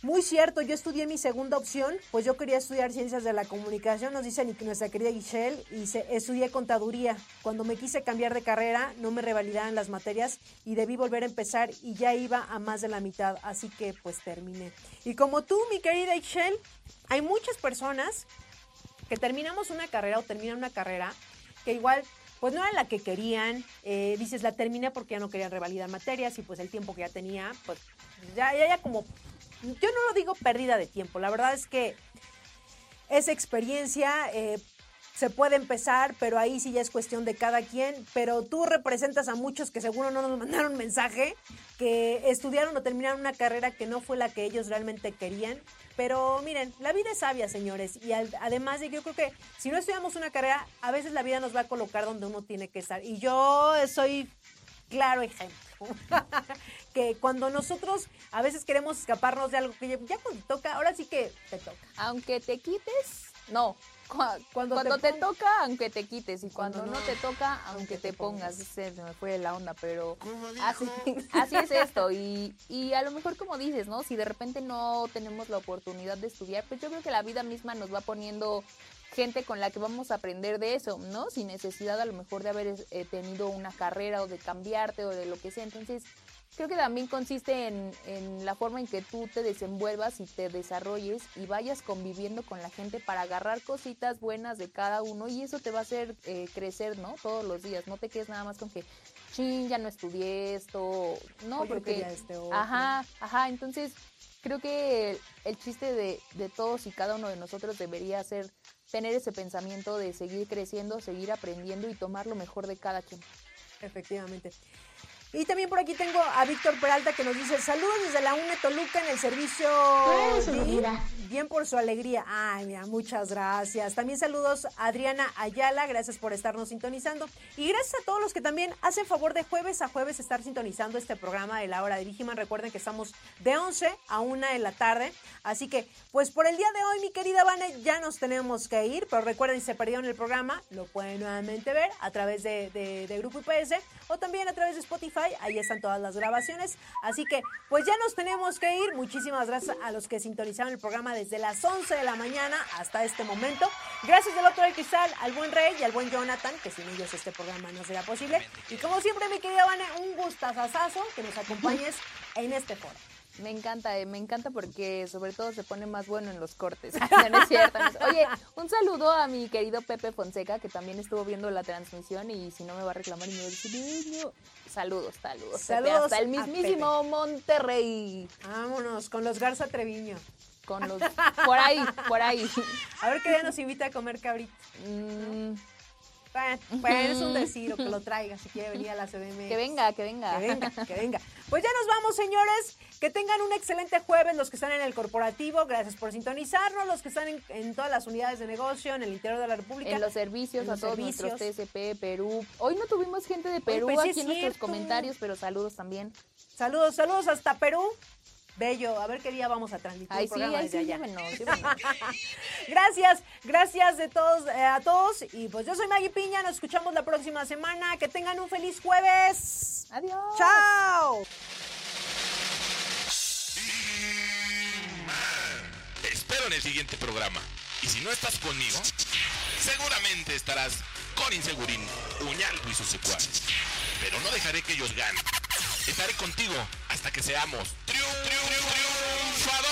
muy cierto, yo estudié mi segunda opción, pues yo quería estudiar ciencias de la comunicación, nos dice nuestra querida Giselle, y se, estudié contaduría. Cuando me quise cambiar de carrera, no me revalidaban las materias y debí volver a empezar y ya iba a más de la mitad, así que pues terminé. Y como tú, mi querida Giselle, hay muchas personas que terminamos una carrera o terminan una carrera que igual pues no era la que querían, eh, dices la terminé porque ya no querían revalidar materias y pues el tiempo que ya tenía, pues ya, ya, ya como yo no lo digo pérdida de tiempo, la verdad es que esa experiencia eh, se puede empezar, pero ahí sí ya es cuestión de cada quien, pero tú representas a muchos que seguro no nos mandaron mensaje, que estudiaron o terminaron una carrera que no fue la que ellos realmente querían. Pero miren, la vida es sabia, señores, y además de que yo creo que si no estudiamos una carrera, a veces la vida nos va a colocar donde uno tiene que estar. Y yo soy claro ejemplo. que cuando nosotros a veces queremos escaparnos de algo que ya cuando toca, ahora sí que te toca. Aunque te quites, no. Cuando, te, toca, aunque te quites, y cuando, no, te toca, aunque te, pongas. Se me fue la onda, pero así, así, es esto. Y, y a lo mejor, como dices, ¿no? Si de repente no tenemos la oportunidad de estudiar, pues yo creo que la vida misma nos va poniendo gente con la que vamos a aprender de eso, ¿no? Sin necesidad a lo mejor de haber eh, tenido una carrera o de cambiarte o de lo que sea. Entonces, creo que también consiste en, en, la forma en que tú te desenvuelvas y te desarrolles y vayas conviviendo con la gente para agarrar cositas buenas de cada uno y eso te va a hacer eh, crecer, ¿no? Todos los días. No te quedes nada más con que, chin, ya no estudié esto, no, porque... Este ajá, ajá, entonces creo que el, chiste de, de todos y cada uno de nosotros debería ser tener ese pensamiento de seguir creciendo, seguir aprendiendo y tomar lo mejor de cada quien. Efectivamente. Y también por aquí tengo a Víctor Peralta que nos dice saludos desde la UNE Toluca en el servicio. Bien por su alegría. Ay, mira, muchas gracias. También saludos a Adriana Ayala, gracias por estarnos sintonizando. Y gracias a todos los que también hacen favor de jueves a jueves estar sintonizando este programa de la hora de Vigiman. Recuerden que estamos de 11 a 1 de la tarde. Así que, pues por el día de hoy, mi querida Vane, ya nos tenemos que ir. Pero recuerden, si se perdieron el programa, lo pueden nuevamente ver a través de, de Grupo IPS o también a través de Spotify Ahí están todas las grabaciones. Así que, pues ya nos tenemos que ir. Muchísimas gracias a los que sintonizaron el programa desde las 11 de la mañana hasta este momento. Gracias del otro del cristal al buen Rey y al buen Jonathan, que sin ellos este programa no sería posible. Y como siempre, mi querida Vane, un gustazazazo que nos acompañes en este foro. Me encanta, eh, me encanta porque sobre todo se pone más bueno en los cortes. no, es cierto, Oye, un saludo a mi querido Pepe Fonseca, que también estuvo viendo la transmisión y si no me va a reclamar y me va a decir, saludos, saludos. Saludos. hasta el mismísimo Monterrey. Vámonos, con los Garza Treviño. Con los, por ahí, por ahí. A ver qué día nos invita a comer cabrito. Mm, bueno, es un decir, que lo traiga si quiere venir a la CDM. Que venga, que venga. Que venga, que venga. Pues ya nos vamos, señores. Que tengan un excelente jueves los que están en el corporativo. Gracias por sintonizarnos. Los que están en, todas las unidades de negocio, en el interior de la República. En los servicios, a todos nuestros TSP, Perú. Hoy no tuvimos gente de Perú pues aquí en nuestros comentarios, pero saludos también. Saludos, saludos hasta Perú. Bello, a ver qué día vamos a transmitir el programa desde allá. gracias, gracias de todos eh, a todos y pues yo soy Maggie Piña, nos escuchamos la próxima semana, que tengan un feliz jueves. Adiós. Chao. Te espero en el siguiente programa. Y si no estás conmigo, seguramente estarás con Insegurín, Uñaldo y sus secuaces. Pero no dejaré que ellos ganen. Estaré contigo hasta que seamos triunfadores.